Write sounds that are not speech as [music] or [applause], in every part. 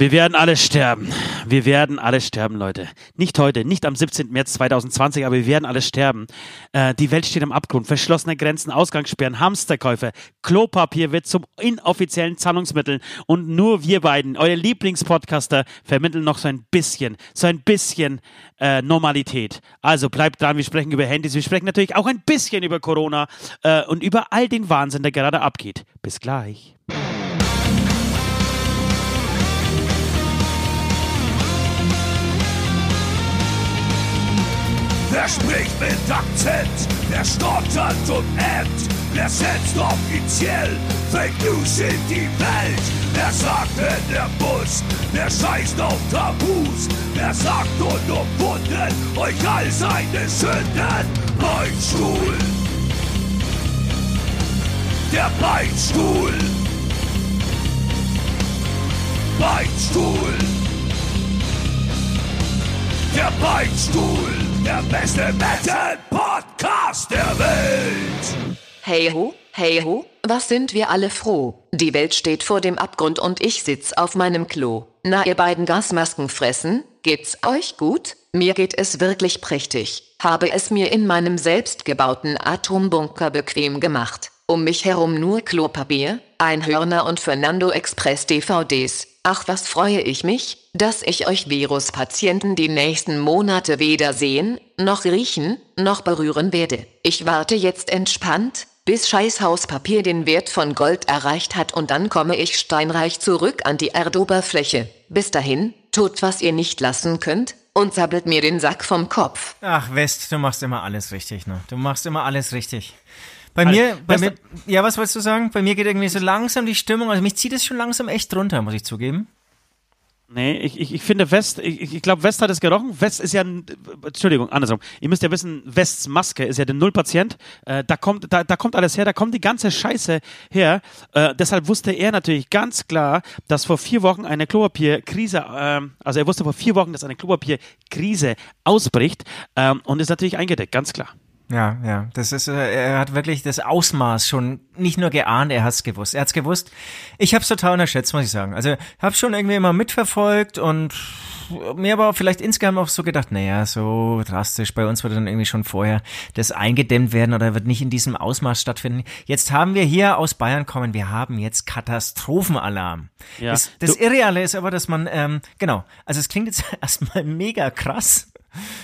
Wir werden alle sterben. Wir werden alle sterben, Leute. Nicht heute, nicht am 17. März 2020, aber wir werden alle sterben. Äh, die Welt steht am Abgrund. Verschlossene Grenzen, Ausgangssperren, Hamsterkäufe, Klopapier wird zum inoffiziellen Zahlungsmittel. Und nur wir beiden, eure Lieblingspodcaster, vermitteln noch so ein bisschen, so ein bisschen äh, Normalität. Also bleibt dran, wir sprechen über Handys, wir sprechen natürlich auch ein bisschen über Corona äh, und über all den Wahnsinn, der gerade abgeht. Bis gleich. Wer spricht mit Akzent? Wer stottert und ämmt? Wer setzt offiziell Fake News in die Welt? Wer sagt, wenn er muss? Wer scheißt auf Tabus? Wer sagt unumwunden euch all seine Sünden? Beinstuhl! Der Beinstuhl! Beinstuhl! Der Beinstuhl! Der beste Metal-Podcast der Welt! Hey ho, hey ho, was sind wir alle froh? Die Welt steht vor dem Abgrund und ich sitz auf meinem Klo. Na, ihr beiden Gasmasken fressen, geht's euch gut? Mir geht es wirklich prächtig. Habe es mir in meinem selbstgebauten Atombunker bequem gemacht. Um mich herum nur Klopapier, Einhörner und Fernando Express DVDs. Ach, was freue ich mich, dass ich euch Viruspatienten die nächsten Monate weder sehen, noch riechen, noch berühren werde. Ich warte jetzt entspannt, bis Scheißhauspapier den Wert von Gold erreicht hat und dann komme ich steinreich zurück an die Erdoberfläche. Bis dahin, tut was ihr nicht lassen könnt und sabbelt mir den Sack vom Kopf. Ach, West, du machst immer alles richtig, ne? Du machst immer alles richtig. Bei mir, bei mir, ja, was wolltest du sagen? Bei mir geht irgendwie so langsam die Stimmung, also mich zieht es schon langsam echt runter, muss ich zugeben. Nee, ich, ich, ich finde West, ich, ich glaube, West hat es gerochen. West ist ja, Entschuldigung, andersrum. Ihr müsst ja wissen, Wests Maske ist ja der Nullpatient. Äh, da, kommt, da, da kommt alles her, da kommt die ganze Scheiße her. Äh, deshalb wusste er natürlich ganz klar, dass vor vier Wochen eine Klopapierkrise, äh, also er wusste vor vier Wochen, dass eine Klopapierkrise ausbricht ähm, und ist natürlich eingedeckt, ganz klar. Ja, ja, das ist, äh, er hat wirklich das Ausmaß schon nicht nur geahnt, er hat's gewusst. Er hat's gewusst. Ich hab's total unterschätzt, muss ich sagen. Also, hab schon irgendwie immer mitverfolgt und mir aber vielleicht insgesamt auch so gedacht, naja, so drastisch, bei uns wird dann irgendwie schon vorher das eingedämmt werden oder wird nicht in diesem Ausmaß stattfinden. Jetzt haben wir hier aus Bayern kommen, wir haben jetzt Katastrophenalarm. Ja, das, das Irreale ist aber, dass man, ähm, genau, also es klingt jetzt [laughs] erstmal mega krass,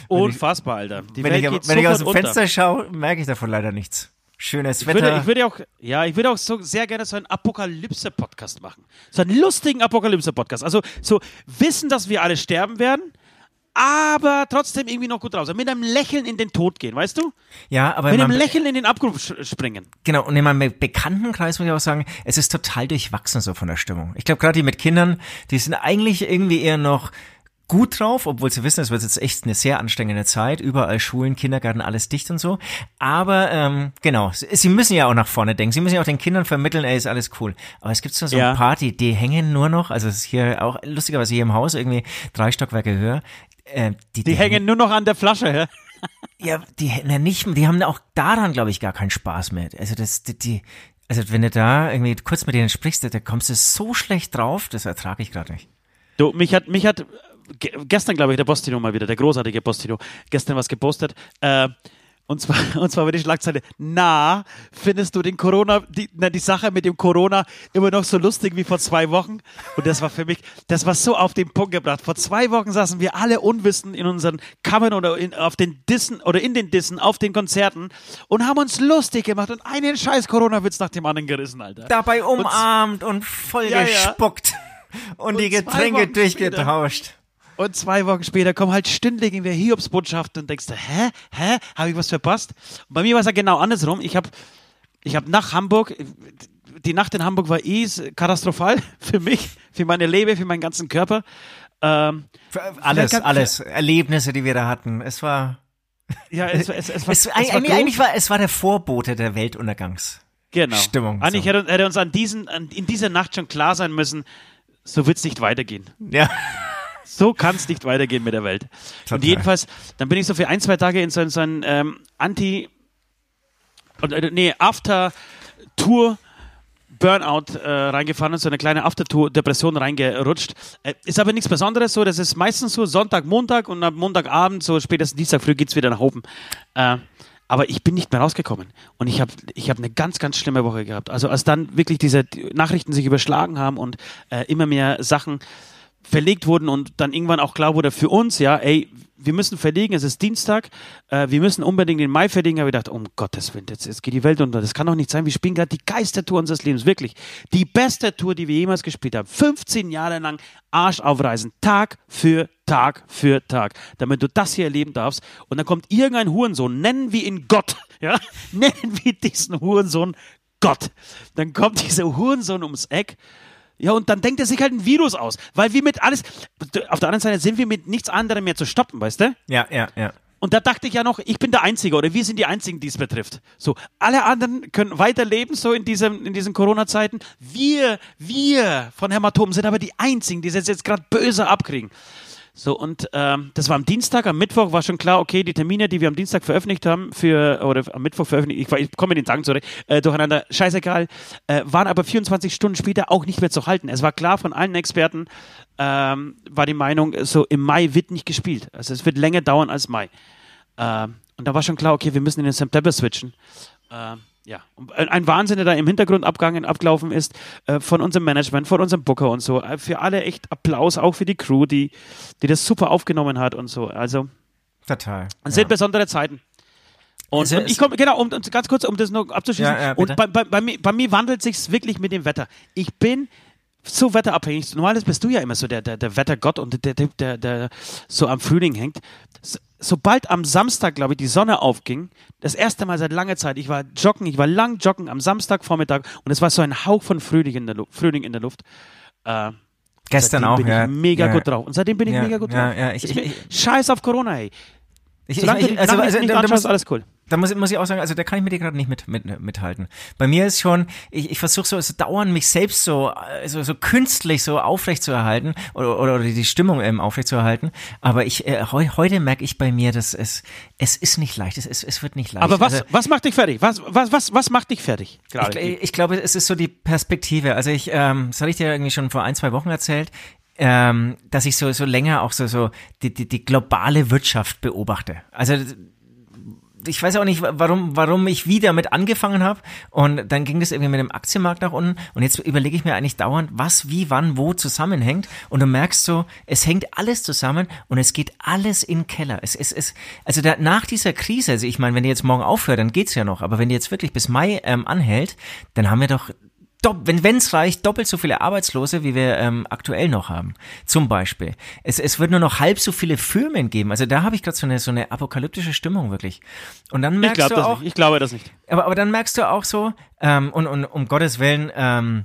Unfassbar, Alter. Die wenn Welt ich, geht wenn ich aus dem Fenster unter. schaue, merke ich davon leider nichts. Schönes ich Wetter. Würde, ich würde auch, ja, ich würde auch so sehr gerne so einen Apokalypse-Podcast machen. So einen lustigen Apokalypse-Podcast. Also so wissen, dass wir alle sterben werden, aber trotzdem irgendwie noch gut raus. Mit einem Lächeln in den Tod gehen, weißt du? Ja, aber mit einem Lächeln in den Abgrund springen. Genau, und in meinem Bekanntenkreis muss ich auch sagen, es ist total durchwachsen so von der Stimmung. Ich glaube, gerade die mit Kindern, die sind eigentlich irgendwie eher noch gut drauf, obwohl sie wissen, es wird jetzt echt eine sehr anstrengende Zeit. Überall Schulen, Kindergarten, alles dicht und so. Aber ähm, genau, sie müssen ja auch nach vorne denken. Sie müssen ja auch den Kindern vermitteln, ey, ist alles cool. Aber es gibt so, so ja. ein paar, die, die hängen nur noch, also es ist hier auch lustigerweise hier im Haus irgendwie drei Stockwerke höher. Äh, die, die, die hängen, hängen nur noch an der Flasche, hä? Ja, die na nicht, die haben auch daran, glaube ich, gar keinen Spaß mehr. Also das, die, die also wenn du da irgendwie kurz mit denen sprichst, da kommst du so schlecht drauf, das ertrage ich gerade nicht. Du, mich hat, mich hat gestern, glaube ich, der Postino mal wieder, der großartige Postino, gestern was gepostet. Äh, und zwar, [laughs] und zwar war die Schlagzeile, na, findest du den Corona, die, na, die Sache mit dem Corona immer noch so lustig wie vor zwei Wochen? Und das war für mich, das war so auf den Punkt gebracht. Vor zwei Wochen saßen wir alle unwissend in unseren Kammern oder in, auf den Dissen oder in den Dissen, auf den Konzerten und haben uns lustig gemacht und einen scheiß Corona-Witz nach dem anderen gerissen, Alter. Dabei umarmt und, und voll ja, gespuckt ja. [laughs] und, und, die Getränke durchgetauscht. Später. Und zwei Wochen später kommen halt stündlich irgendwie Hiobsbotschaften und denkst du, hä? Hä? Habe ich was verpasst? Und bei mir war es ja genau andersrum. Ich habe ich hab nach Hamburg, die Nacht in Hamburg war eh katastrophal [laughs] für mich, für meine Leber, für meinen ganzen Körper. Ähm, alles, alles. Erlebnisse, die wir da hatten. Es war. Ja, es, es, es, war, es, es war, [laughs] eigentlich war es war der Vorbote der Weltuntergangs. Genau. Stimmung. Eigentlich so. hätte, hätte uns an diesen, an, in dieser Nacht schon klar sein müssen, so wird es nicht weitergehen. Ja. So kann es nicht weitergehen mit der Welt. Total. Und jedenfalls, dann bin ich so für ein, zwei Tage in so, so ein ähm, Anti- äh, nee, After-Tour- Burnout äh, reingefahren und so eine kleine Aftertour-Depression reingerutscht. Äh, ist aber nichts Besonderes so, das ist meistens so Sonntag, Montag und am Montagabend, so spätestens Dienstag früh geht's wieder nach oben. Äh, aber ich bin nicht mehr rausgekommen. Und ich habe ich hab eine ganz, ganz schlimme Woche gehabt. Also als dann wirklich diese Nachrichten sich überschlagen haben und äh, immer mehr Sachen verlegt wurden und dann irgendwann auch klar wurde für uns, ja, ey, wir müssen verlegen, es ist Dienstag, äh, wir müssen unbedingt den Mai verlegen, habe ich gedacht, um Gottes Willen, jetzt, jetzt geht die Welt unter, das kann doch nicht sein, wir spielen gerade die Geistertour unseres Lebens, wirklich, die beste Tour, die wir jemals gespielt haben, 15 Jahre lang Arsch aufreißen, Tag für Tag für Tag, damit du das hier erleben darfst. Und dann kommt irgendein Hurensohn, nennen wir ihn Gott, [laughs] ja, nennen wir diesen Hurensohn Gott, dann kommt dieser Hurensohn ums Eck ja, und dann denkt er sich halt ein Virus aus, weil wir mit alles, auf der anderen Seite sind wir mit nichts anderem mehr zu stoppen, weißt du? Ja, ja, ja. Und da dachte ich ja noch, ich bin der Einzige oder wir sind die Einzigen, die es betrifft. So, alle anderen können weiterleben, so in, diesem, in diesen Corona-Zeiten. Wir, wir von Hämatomen sind aber die Einzigen, die es jetzt gerade böse abkriegen. So, und ähm, das war am Dienstag, am Mittwoch war schon klar, okay, die Termine, die wir am Dienstag veröffentlicht haben, für, oder am Mittwoch veröffentlicht, ich, ich komme mit den Tagen zurecht, äh, durcheinander, scheißegal, äh, waren aber 24 Stunden später auch nicht mehr zu halten. Es war klar von allen Experten, ähm, war die Meinung, so im Mai wird nicht gespielt. Also es wird länger dauern als Mai. Äh, und da war schon klar, okay, wir müssen in den September switchen. Äh, ja, ein Wahnsinn, der da im Hintergrund abgegangen, abgelaufen ist, äh, von unserem Management, von unserem Booker und so. Äh, für alle echt Applaus, auch für die Crew, die, die das super aufgenommen hat und so. Also, total. Es sind besondere Zeiten. Und, und ich komme, genau, um, um, ganz kurz, um das noch abzuschließen. Ja, ja, und bei, bei, bei, mir, bei mir wandelt sich's wirklich mit dem Wetter. Ich bin so wetterabhängig. Normalerweise bist du ja immer so der, der, der Wettergott und der, der, der, der so am Frühling hängt sobald am Samstag, glaube ich, die Sonne aufging, das erste Mal seit langer Zeit, ich war joggen, ich war lang joggen am Samstagvormittag und es war so ein Hauch von Frühling in der, Lu Frühling in der Luft. Äh, Gestern auch, bin ja. Ich mega ja. gut drauf. Und seitdem bin ich ja, mega gut ja, drauf. Ja, ich, ich, ich, Scheiß auf Corona, ey. Ich, Solange ich, die also, also, nicht da, da muss, alles cool. Da muss, muss ich auch sagen, also da kann ich mit dir gerade nicht mit, mit, mithalten. Bei mir ist schon, ich, ich versuche so, so dauernd mich selbst so, so, so künstlich so aufrecht zu erhalten oder, oder, oder die Stimmung ähm, aufrecht zu erhalten. Aber ich, äh, heu, heute merke ich bei mir, dass es, es ist nicht leicht, es, es, es wird nicht leicht. Aber was, also, was macht dich fertig? Was, was, was, was macht dich fertig? Gerade? Ich, ich glaube, es ist so die Perspektive. Also ich, ähm, das hatte ich dir irgendwie schon vor ein, zwei Wochen erzählt ähm, dass ich so so länger auch so so die, die, die globale Wirtschaft beobachte. Also ich weiß auch nicht, warum, warum ich wieder mit angefangen habe. Und dann ging das irgendwie mit dem Aktienmarkt nach unten. Und jetzt überlege ich mir eigentlich dauernd, was, wie, wann, wo zusammenhängt. Und du merkst so, es hängt alles zusammen und es geht alles in Keller. Es, es, es, also da, nach dieser Krise, also ich meine, wenn die jetzt morgen aufhört, dann geht's ja noch. Aber wenn die jetzt wirklich bis Mai ähm, anhält, dann haben wir doch wenn es reicht, doppelt so viele Arbeitslose, wie wir ähm, aktuell noch haben. Zum Beispiel. Es, es wird nur noch halb so viele Firmen geben. Also da habe ich gerade so eine, so eine apokalyptische Stimmung wirklich. Und dann merkst ich du auch. Nicht. Ich glaube das nicht. Aber, aber dann merkst du auch so, ähm, und, und um Gottes Willen, ähm,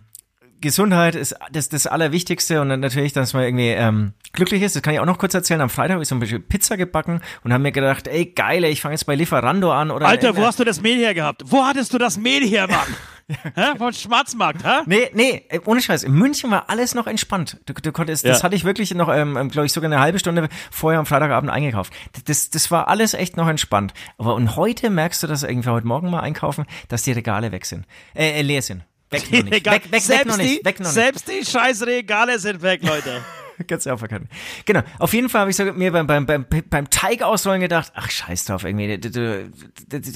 Gesundheit ist das, das Allerwichtigste und dann natürlich, dass man irgendwie ähm, glücklich ist. Das kann ich auch noch kurz erzählen. Am Freitag habe ich so ein bisschen Pizza gebacken und habe mir gedacht, ey geil, ich fange jetzt bei Lieferando an oder. Alter, wo hast du das Mehl her gehabt? Wo hattest du das Mehl her, Mann? [laughs] hä? Vom Schwarzmarkt, hä? Nee, nee, ohne Scheiß. In München war alles noch entspannt. Du, du konntest, ja. das hatte ich wirklich noch, ähm, ähm glaube ich, sogar eine halbe Stunde vorher am Freitagabend eingekauft. Das, das war alles echt noch entspannt. Aber und heute merkst du, dass irgendwie heute Morgen mal einkaufen, dass die Regale weg sind, äh, äh leer sind. Weg noch [laughs] nicht. Weg, weg, weg noch nicht. Weg noch nicht. Selbst die scheiß Regale sind weg, Leute. [laughs] Kannst du auch verkennen. Genau. Auf jeden Fall habe ich so mir beim, beim, beim, beim Teig ausrollen gedacht, ach scheiß drauf, irgendwie.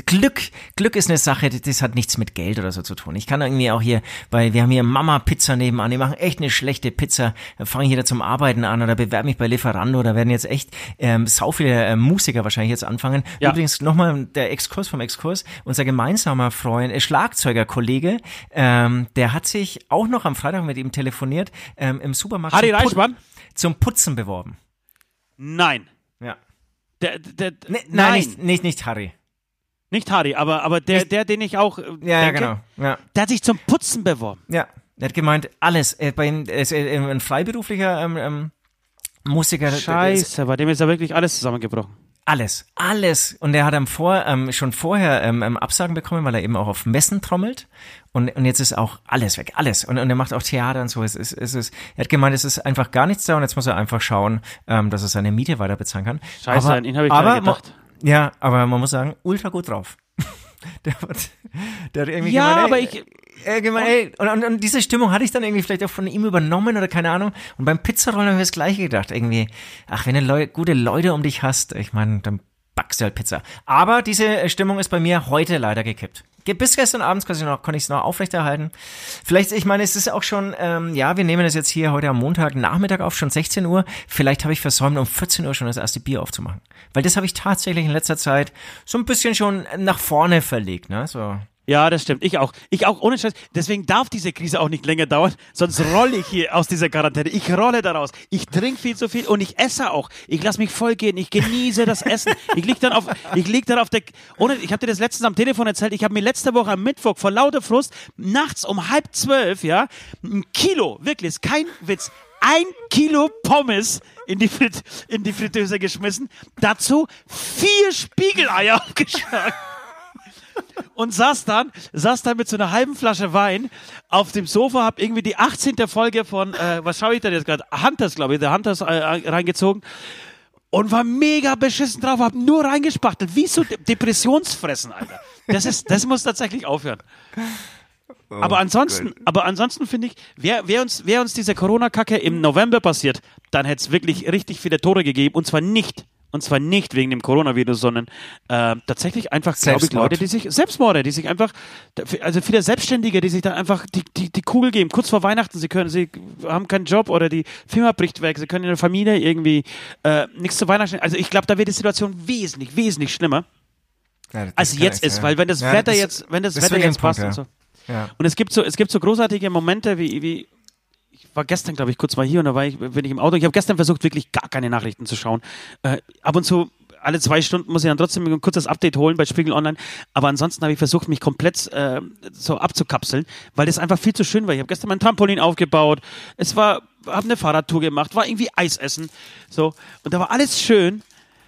Glück, Glück ist eine Sache, das hat nichts mit Geld oder so zu tun. Ich kann irgendwie auch hier, weil wir haben hier Mama Pizza nebenan, die machen echt eine schlechte Pizza. Fange ich hier zum Arbeiten an oder bewerbe mich bei Lieferando. Da werden jetzt echt ähm, sau viele äh, Musiker wahrscheinlich jetzt anfangen. Ja. Übrigens nochmal der Exkurs vom Exkurs. Unser gemeinsamer Freund, äh, Schlagzeugerkollege, ähm, der hat sich auch noch am Freitag mit ihm telefoniert ähm, im Supermarkt. Harry Reichmann? Zum Putzen beworben. Nein. Ja. Der, der, nee, nein, nein. Nicht, nicht, nicht Harry. Nicht Harry, aber, aber der, der, den ich auch. Äh, ja, denke, ja, genau. Ja. Der hat sich zum Putzen beworben. Ja. Er hat gemeint, alles. Er, bei ihm, er ist ein freiberuflicher ähm, ähm, Musiker. Scheiße, bei dem ist ja wirklich alles zusammengebrochen. Alles, alles. Und er hat am vor, ähm, schon vorher ähm, ähm, Absagen bekommen, weil er eben auch auf Messen trommelt. Und, und jetzt ist auch alles weg, alles. Und, und er macht auch Theater und so. Es ist, es ist, er hat gemeint, es ist einfach gar nichts da und jetzt muss er einfach schauen, ähm, dass er seine Miete weiter bezahlen kann. Scheiße, aber, an ihn habe ich aber, gedacht. Ja, aber man muss sagen, ultra gut drauf. [laughs] der, hat, der hat irgendwie ja, gemeint, aber ey, ich, äh, gemeint, ey, und, und, und diese Stimmung hatte ich dann irgendwie vielleicht auch von ihm übernommen oder keine Ahnung. Und beim Pizzarollen habe ich das gleiche gedacht. Irgendwie, ach, wenn du Leu gute Leute um dich hast, ich meine, dann backst du halt Pizza. Aber diese äh, Stimmung ist bei mir heute leider gekippt. Ge- Bis gestern Abend konnte ich noch, konnte ich es noch aufrechterhalten. Vielleicht, ich meine, es ist auch schon, ähm, ja, wir nehmen das jetzt hier heute am Montag Nachmittag auf, schon 16 Uhr. Vielleicht habe ich versäumt, um 14 Uhr schon das erste Bier aufzumachen. Weil das habe ich tatsächlich in letzter Zeit so ein bisschen schon nach vorne verlegt, ne? So. Ja, das stimmt. Ich auch. Ich auch, ohne Scheiß. Deswegen darf diese Krise auch nicht länger dauern, sonst rolle ich hier aus dieser Quarantäne. Ich rolle daraus. Ich trinke viel zu viel und ich esse auch. Ich lasse mich voll gehen. Ich genieße das Essen. Ich lieg dann auf, ich lieg dann auf der, ohne, ich habe dir das letztens am Telefon erzählt. Ich habe mir letzte Woche am Mittwoch vor lauter Frust nachts um halb zwölf, ja, ein Kilo, wirklich, ist kein Witz, ein Kilo Pommes in die, Frit in die Fritteuse geschmissen. Dazu vier Spiegeleier aufgeschlagen und saß dann, saß dann mit so einer halben Flasche Wein auf dem Sofa, hab irgendwie die 18. Folge von, äh, was schaue ich denn jetzt gerade? Hunters, glaube ich, der Hunters äh, reingezogen und war mega beschissen drauf, hab nur reingespachtelt, wie so De Depressionsfressen, Alter. Das ist, das muss tatsächlich aufhören. aber ansonsten, aber ansonsten finde ich, wäre wär uns, wär uns diese Corona-Kacke im November passiert, dann hätte es wirklich richtig viele Tore gegeben und zwar nicht und zwar nicht wegen dem Coronavirus, sondern äh, tatsächlich einfach, glaube ich. Leute, die sich, Selbstmorde, die sich einfach, also viele Selbstständige, die sich dann einfach die, die, die Kugel geben, kurz vor Weihnachten, sie können, sie haben keinen Job oder die Firma bricht weg, sie können in der Familie irgendwie äh, nichts zu Weihnachten, also ich glaube, da wird die Situation wesentlich, wesentlich schlimmer, Ja, als jetzt ist, sein. weil wenn das Ja, Wetter das- jetzt, wenn das, das Wetter jetzt ein Punkt, passt und so. Ja. Und es gibt so, es gibt so großartige Momente, wie, wie war gestern, glaube ich, kurz mal hier und da war ich, bin ich im Auto. Ich habe gestern versucht, wirklich gar keine Nachrichten zu schauen. Äh, ab und zu, alle zwei Stunden muss ich dann trotzdem ein kurzes Update holen bei Spiegel Online. Aber ansonsten habe ich versucht, mich komplett äh, so abzukapseln, weil das einfach viel zu schön war. Ich habe gestern mein Trampolin aufgebaut. Es war, habe eine Fahrradtour gemacht, war irgendwie Eis essen. So. Und da war alles schön.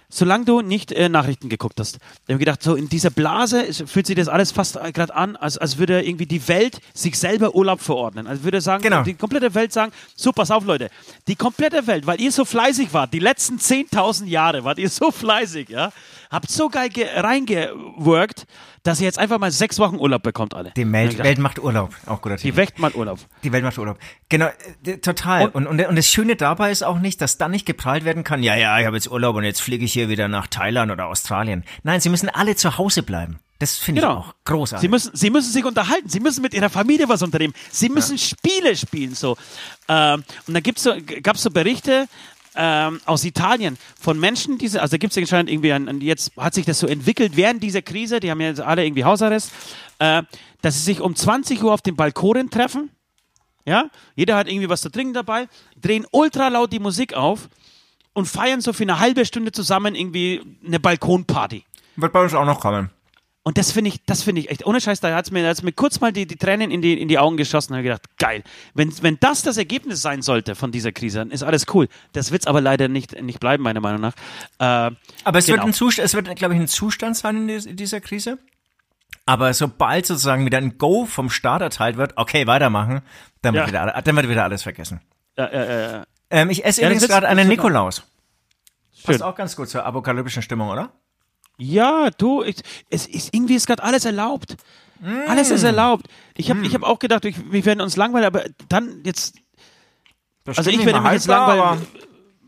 Solange du nicht äh, Nachrichten geguckt hast. Ich habe gedacht, so in dieser Blase fühlt sich das alles fast äh, gerade an, als, als würde irgendwie die Welt sich selber Urlaub verordnen. Als würde sagen, Genau. die komplette Welt sagen, so pass auf Leute, die komplette Welt, weil ihr so fleißig wart, die letzten 10.000 Jahre wart ihr so fleißig, ja, habt so geil ge- reingeworkt, dass ihr jetzt einfach mal sechs Wochen Urlaub bekommt alle. Die ich Welt, dachte, Welt macht Urlaub. Auch guter Titel. die Welt mal Urlaub. Die Welt macht Urlaub. Genau, äh, total. Und, und, und das Schöne dabei ist auch nicht, dass dann nicht geprahlt werden kann, ja, ja, ich habe jetzt Urlaub und jetzt fliege ich hier wieder nach Thailand oder Australien. Nein, sie müssen alle zu Hause bleiben. Das finde ich Genau. auch großartig. Sie müssen, sie müssen sich unterhalten, sie müssen mit ihrer Familie was unternehmen, sie müssen Spiele spielen. so. Ähm, und da gibt's so, gab es so Berichte ähm, aus Italien von Menschen, die, also da gibt es anscheinend irgendwie, ein, ein, jetzt hat sich das so entwickelt während dieser Krise, die haben ja jetzt alle irgendwie Hausarrest, äh, dass sie sich um 20 Uhr auf den Balkonen treffen. Ja, jeder hat irgendwie was zu trinken dabei, drehen ultra laut die Musik auf und feiern so für eine halbe Stunde zusammen irgendwie eine Balkonparty. Wird bei uns auch noch kommen. Und das finde ich, das finde ich echt, ohne Scheiß, da hat es mir, hat's mir kurz mal die, die Tränen in die, in die Augen geschossen und habe gedacht, geil. Wenn, wenn das das Ergebnis sein sollte von dieser Krise, dann ist alles cool. Das wird es aber leider nicht, nicht bleiben, meiner Meinung nach. Äh, Aber es Genau. wird ein Zustand, es wird, glaube ich, ein Zustand sein in, dies- in dieser Krise. Aber sobald sozusagen wieder ein Go vom Staat erteilt wird, okay, weitermachen, dann wird, Ja. wieder, dann wird wieder alles vergessen. äh, äh, Ähm, ich esse Ja, übrigens gerade einen Nikolaus. schön. Passt auch ganz gut zur apokalyptischen Stimmung, oder? Ja, du, ich, es ist irgendwie ist gerade alles erlaubt. Alles ist erlaubt. Ich habe ich hab auch gedacht, ich, wir werden uns langweilen, aber dann jetzt Also ich werde mich jetzt langweilen.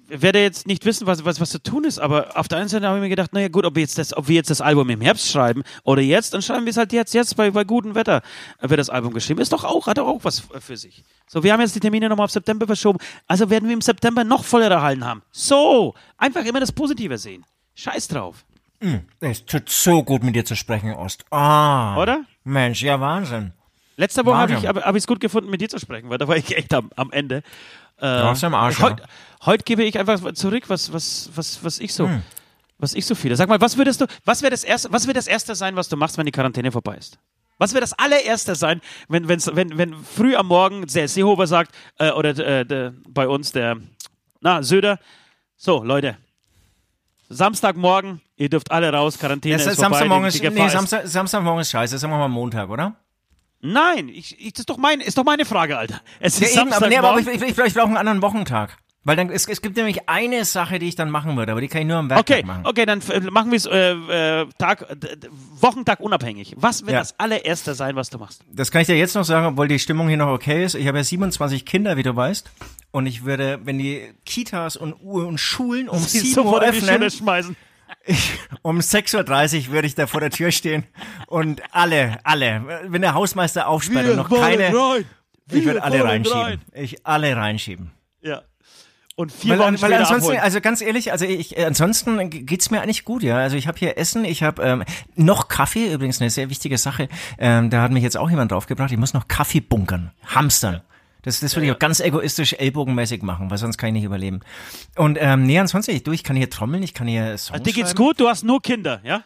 werde jetzt nicht wissen, was, was, was zu tun ist, aber auf der einen Seite habe ich mir gedacht, naja gut, ob wir, jetzt das, ob wir jetzt das Album im Herbst schreiben oder jetzt, dann schreiben wir es halt jetzt, jetzt bei, bei gutem Wetter wird das Album geschrieben. Ist doch auch, hat doch auch was für sich. So, wir haben jetzt die Termine nochmal auf September verschoben, also werden wir im September noch vollere Hallen haben. So, einfach immer das Positive sehen. Scheiß drauf, Es tut so gut, mit dir zu sprechen, Ost. Ah. oder? Mensch, ja, Wahnsinn. Letzte Woche habe ich es hab, gut gefunden, mit dir zu sprechen, weil da war ich echt am, am Ende. Äh, warst am Arsch, Heute ja. heut gebe ich einfach zurück, was, was, was, was ich so, Hm. was ich so viele. Sag mal, was würdest du, was wäre das erste, was wäre das erste sein, was du machst, wenn die Quarantäne vorbei ist? Was wäre das allererste sein, wenn, wenn's, wenn, wenn früh am Morgen der Seehofer sagt, äh, oder äh, der, bei uns der, na, Söder, so, Leute, Samstagmorgen, ihr dürft alle raus, Quarantäne Das ist vorbei. Samstagmorgen die- ist, nee, ist- Samstag, Samstagmorgen ist scheiße, sagen wir mal Montag, oder? Nein, ich, ich, das ist doch, mein, ist doch meine Frage, Alter. Es Ja, ist eben, aber, nee, aber ich, ich, ich, ich brauche einen anderen Wochentag. Weil dann, es, es gibt nämlich eine Sache, die ich dann machen würde, aber die kann ich nur am Werktag Okay, machen. okay, dann äh, machen wir es äh, äh, Tag, Wochentag unabhängig. Was wird Ja. das allererste sein, was du machst? Das kann ich dir jetzt noch sagen, obwohl die Stimmung hier noch okay ist. Ich habe ja 27 Kinder, wie du weißt. Und ich würde, wenn die Kitas und, und Schulen um Sie 7 Uhr öffnen, schmeißen. um 6.30 Uhr würde ich da vor der Tür stehen und alle, alle, wenn der Hausmeister aufsperrt und noch keine, rein. ich würde alle reinschieben. rein. Ich alle reinschieben. Ja. Und vier Weil, Wochen weil später ansonsten, abholen. also ganz ehrlich, also ich, ansonsten geht's mir eigentlich gut, ja. Also ich habe hier Essen, ich habe ähm, noch Kaffee, übrigens eine sehr wichtige Sache. Ähm, da hat mich jetzt auch jemand draufgebracht. Ich muss noch Kaffee bunkern, hamstern. Das, das würde ich auch ganz egoistisch, ellbogenmäßig machen, weil sonst kann ich nicht überleben. Und ähm, nee, ansonsten, ich, du, ich kann hier trommeln, ich kann hier Songs Dir geht's schreiben. gut, du hast nur Kinder, ja?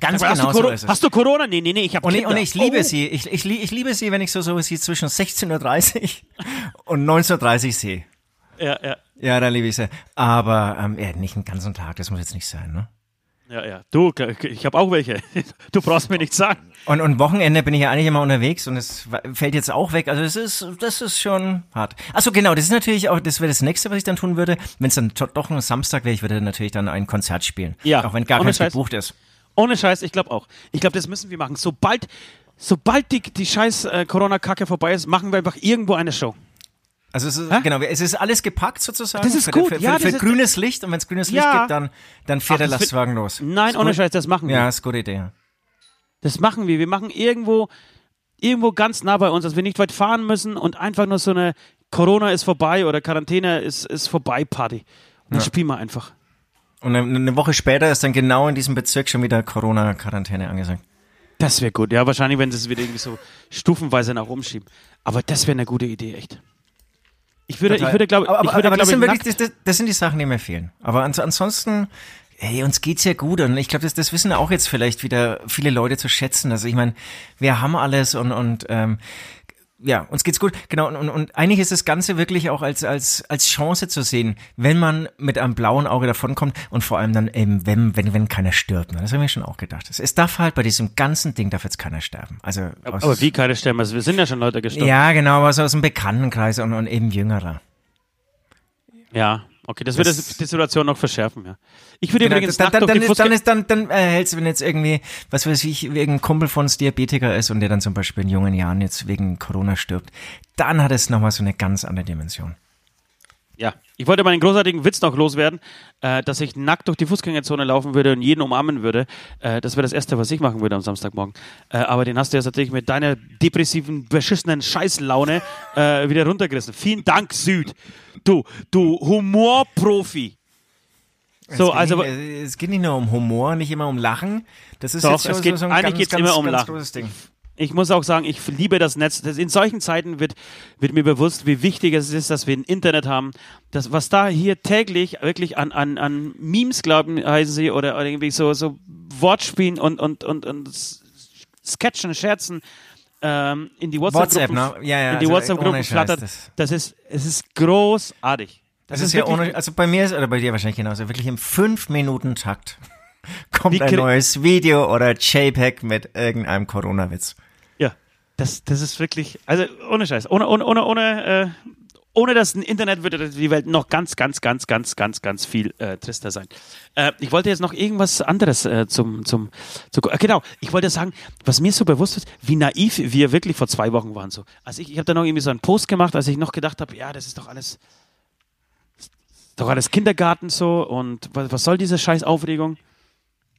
Ganz hast, genau du so ist es. hast du Corona? Nee, nee, nee, ich habe Und, ich- Kinder. und ich liebe Oh. sie. Ich, ich, ich liebe sie, wenn ich so, so sie zwischen 16.30 Uhr und 19.30 Uhr sehe. Ja, ja, Ja, da liebe ich sie. Aber ähm, ja, nicht den ganzen Tag, das muss jetzt nicht sein, ne? ja, ja. Du, ich habe auch welche. [laughs] Du brauchst mir nichts sagen. Und, und Wochenende bin ich ja eigentlich immer unterwegs und es fällt jetzt auch weg. Also das ist, das ist schon hart. Achso, genau, das ist natürlich auch, das wäre das nächste, was ich dann tun würde. Wenn es dann doch ein Samstag wäre, ich würde natürlich dann ein Konzert spielen. Ja, Auch wenn gar keins gebucht ist. Ohne Scheiß, ich glaube auch. Ich glaube, das müssen wir machen. Sobald, sobald die, die scheiß äh, Corona-Kacke vorbei ist, machen wir einfach irgendwo eine Show. Also es ist, Hä? genau, es ist alles gepackt sozusagen. Das ist für, gut, Für, für, ja, für ist- grünes Licht und wenn es grünes Licht Ja. gibt, dann, dann fährt Ach, der wird- Lastwagen los. Nein, Ist ohne gut. Scheiß, das machen wir. Ja, ist eine gute Idee. ja. Das machen wir. Wir machen irgendwo, irgendwo ganz nah bei uns, dass wir nicht weit fahren müssen und einfach nur so eine Corona ist vorbei oder Quarantäne ist, ist vorbei Party. Und dann spielen wir einfach. Und eine, eine Woche später ist dann genau in diesem Bezirk schon wieder Corona-Quarantäne angesagt. Das wäre gut. Ja, wahrscheinlich, wenn sie es wieder irgendwie so stufenweise nach oben schieben. Aber das wäre eine gute Idee, echt. Ich würde, ich würde, glaube aber, ich, aber, würde, aber das, sind ich, wirklich, das, das, das sind die Sachen, die mir fehlen. Aber ans, ansonsten, hey, uns geht's ja gut und ich glaube, das, das wissen auch jetzt vielleicht wieder viele Leute zu schätzen. Also ich meine, wir haben alles und und ähm, ja, uns geht's gut. Genau, und, und, eigentlich ist das Ganze wirklich auch als, als, als Chance zu sehen, wenn man mit einem blauen Auge davonkommt und vor allem dann eben, wenn, wenn, wenn keiner stirbt. Ne? Das haben wir schon auch gedacht. Es, es darf halt bei diesem ganzen Ding darf jetzt keiner sterben. Also aus, aber wie keine Stellen? Also wir sind ja schon Leute gestorben. Ja, genau, aber so aus dem Bekanntenkreis und, und eben jüngerer. Ja, okay, das Das- das, die Situation noch verschärfen, ja. Ich würde Genau, übrigens dann, dann, dann, ist, dann, ist, dann, dann erhältst du, wenn jetzt irgendwie, was weiß ich, irgendein Kumpel von uns Diabetiker ist und der dann zum Beispiel in jungen Jahren jetzt wegen Corona stirbt, dann hat es nochmal so eine ganz andere Dimension. Ja, ich wollte meinen großartigen Witz noch loswerden, äh, dass ich nackt durch die Fußgängerzone laufen würde und jeden umarmen würde. Äh, das wäre das Erste, was ich machen würde am Samstagmorgen. Äh, aber den hast du jetzt natürlich mit deiner depressiven, beschissenen Scheißlaune äh, wieder runtergerissen. Vielen Dank, Süd. Du, du Humorprofi. So, es, geht also, nicht, es geht nicht nur um Humor, nicht immer um Lachen. Das ist Doch, jetzt schon es geht- so, ein eigentlich ganz, geht's ganz, immer um Lachen. großes Ding. ich muss auch sagen, ich liebe das Netz. In solchen Zeiten wird, wird mir bewusst, wie wichtig es ist, dass wir ein Internet haben. Das, was da hier täglich wirklich an, an, an Memes, glauben, heißen sie, oder, oder irgendwie so, so Wortspielen und, und, und, und Sketchen, Scherzen ähm, in die WhatsApp, WhatsApp-Gruppen ne? Ja, ja, in die also WhatsApp-Gruppen Scheiß, flattert. das- Das ist, es ist großartig. Das ist ja ohne, also bei mir ist, oder bei dir wahrscheinlich genauso, wirklich im 5-Minuten-Takt [laughs] kommt ein neues Video oder JPEG mit irgendeinem Corona-Witz. Ja, das, das ist wirklich, also ohne Scheiß, ohne, ohne, ohne, ohne, äh, ohne das Internet würde die Welt noch ganz, ganz, ganz, ganz, ganz, ganz viel äh, trister sein. Äh, ich wollte jetzt noch irgendwas anderes äh, zum, zum, zu, äh, genau, ich wollte sagen, was mir so bewusst ist, wie naiv wir wirklich vor zwei Wochen waren. So. Also ich, ich habe da noch irgendwie so einen Post gemacht, als ich noch gedacht habe, ja, das ist doch alles, doch alles Kindergarten so und was, was soll diese scheiß Aufregung?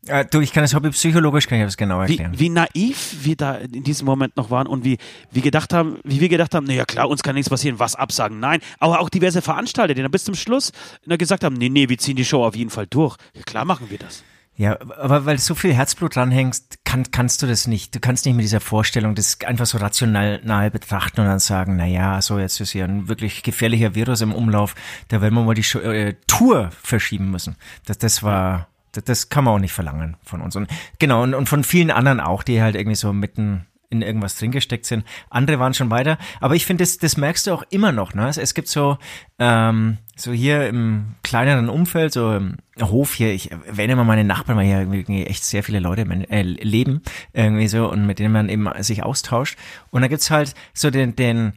Äh, du, ich kann das Hobby psychologisch, kann ich das genau wie, erklären. wie naiv wir da in diesem Moment noch waren und wie, wie gedacht haben, wie wir gedacht haben, naja klar, uns kann nichts passieren, was absagen. Nein, aber auch diverse Veranstalter, die dann bis zum Schluss gesagt haben, nee, nee, wir ziehen die Show auf jeden Fall durch. Ja, klar machen wir das. Ja, aber weil so viel Herzblut dranhängst, kann, kannst du das nicht. Du kannst nicht mit dieser Vorstellung das einfach so rational nahe betrachten und dann sagen, na ja, so jetzt ist ja ein wirklich gefährlicher Virus im Umlauf, da werden wir mal die Show, äh, Tour verschieben müssen. Das, das war, das, kann man auch nicht verlangen von uns. Und genau, und, und von vielen anderen auch, die halt irgendwie so mitten in irgendwas drin gesteckt sind. Andere waren schon weiter. Aber ich finde, das, das merkst du auch immer noch. Ne? Es, gibt so, ähm, so hier im kleineren Umfeld, so im Hof hier, ich erwähne mal meine Nachbarn, weil hier irgendwie echt sehr viele Leute äh, leben, irgendwie so, und mit denen man eben sich austauscht. Und da gibt's halt so den, den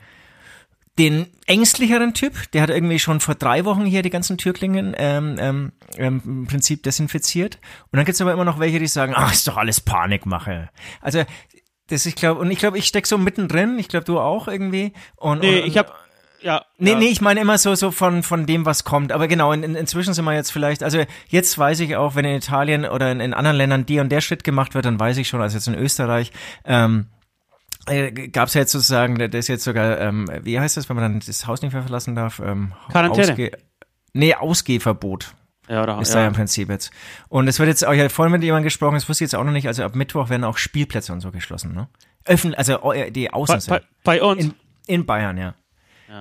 den ängstlicheren Typ, der hat irgendwie schon vor drei Wochen hier die ganzen Türklingen ähm, ähm, ähm, im Prinzip desinfiziert. Und dann gibt's aber immer noch welche, die sagen, ach, ist doch alles Panikmache. Also das, ich glaube, und ich glaube, ich steck so mittendrin, ich glaube, du auch irgendwie. Und, Nee, und, ich habe ja. Nee, ja. nee, ich meine immer so, so von, von dem, was kommt. Aber genau, in, in, inzwischen sind wir jetzt vielleicht, also jetzt weiß ich auch, wenn in Italien oder in, in anderen Ländern die und der Schritt gemacht wird, dann weiß ich schon, also jetzt in Österreich, ähm, äh, gab es ja jetzt sozusagen, das ist jetzt sogar, ähm, wie heißt das, wenn man dann das Haus nicht mehr verlassen darf? Ähm, Quarantäne. Ausge nee, Ausgehverbot Ja, oder, ist da ja ja. im Prinzip jetzt. Und es wird jetzt auch, ich hatte vorhin mit jemandem gesprochen, das wusste ich jetzt auch noch nicht, also ab Mittwoch werden auch Spielplätze und so geschlossen, ne? Öffnen, also äh, die bei, Außen bei, bei uns. in, in Bayern, ja.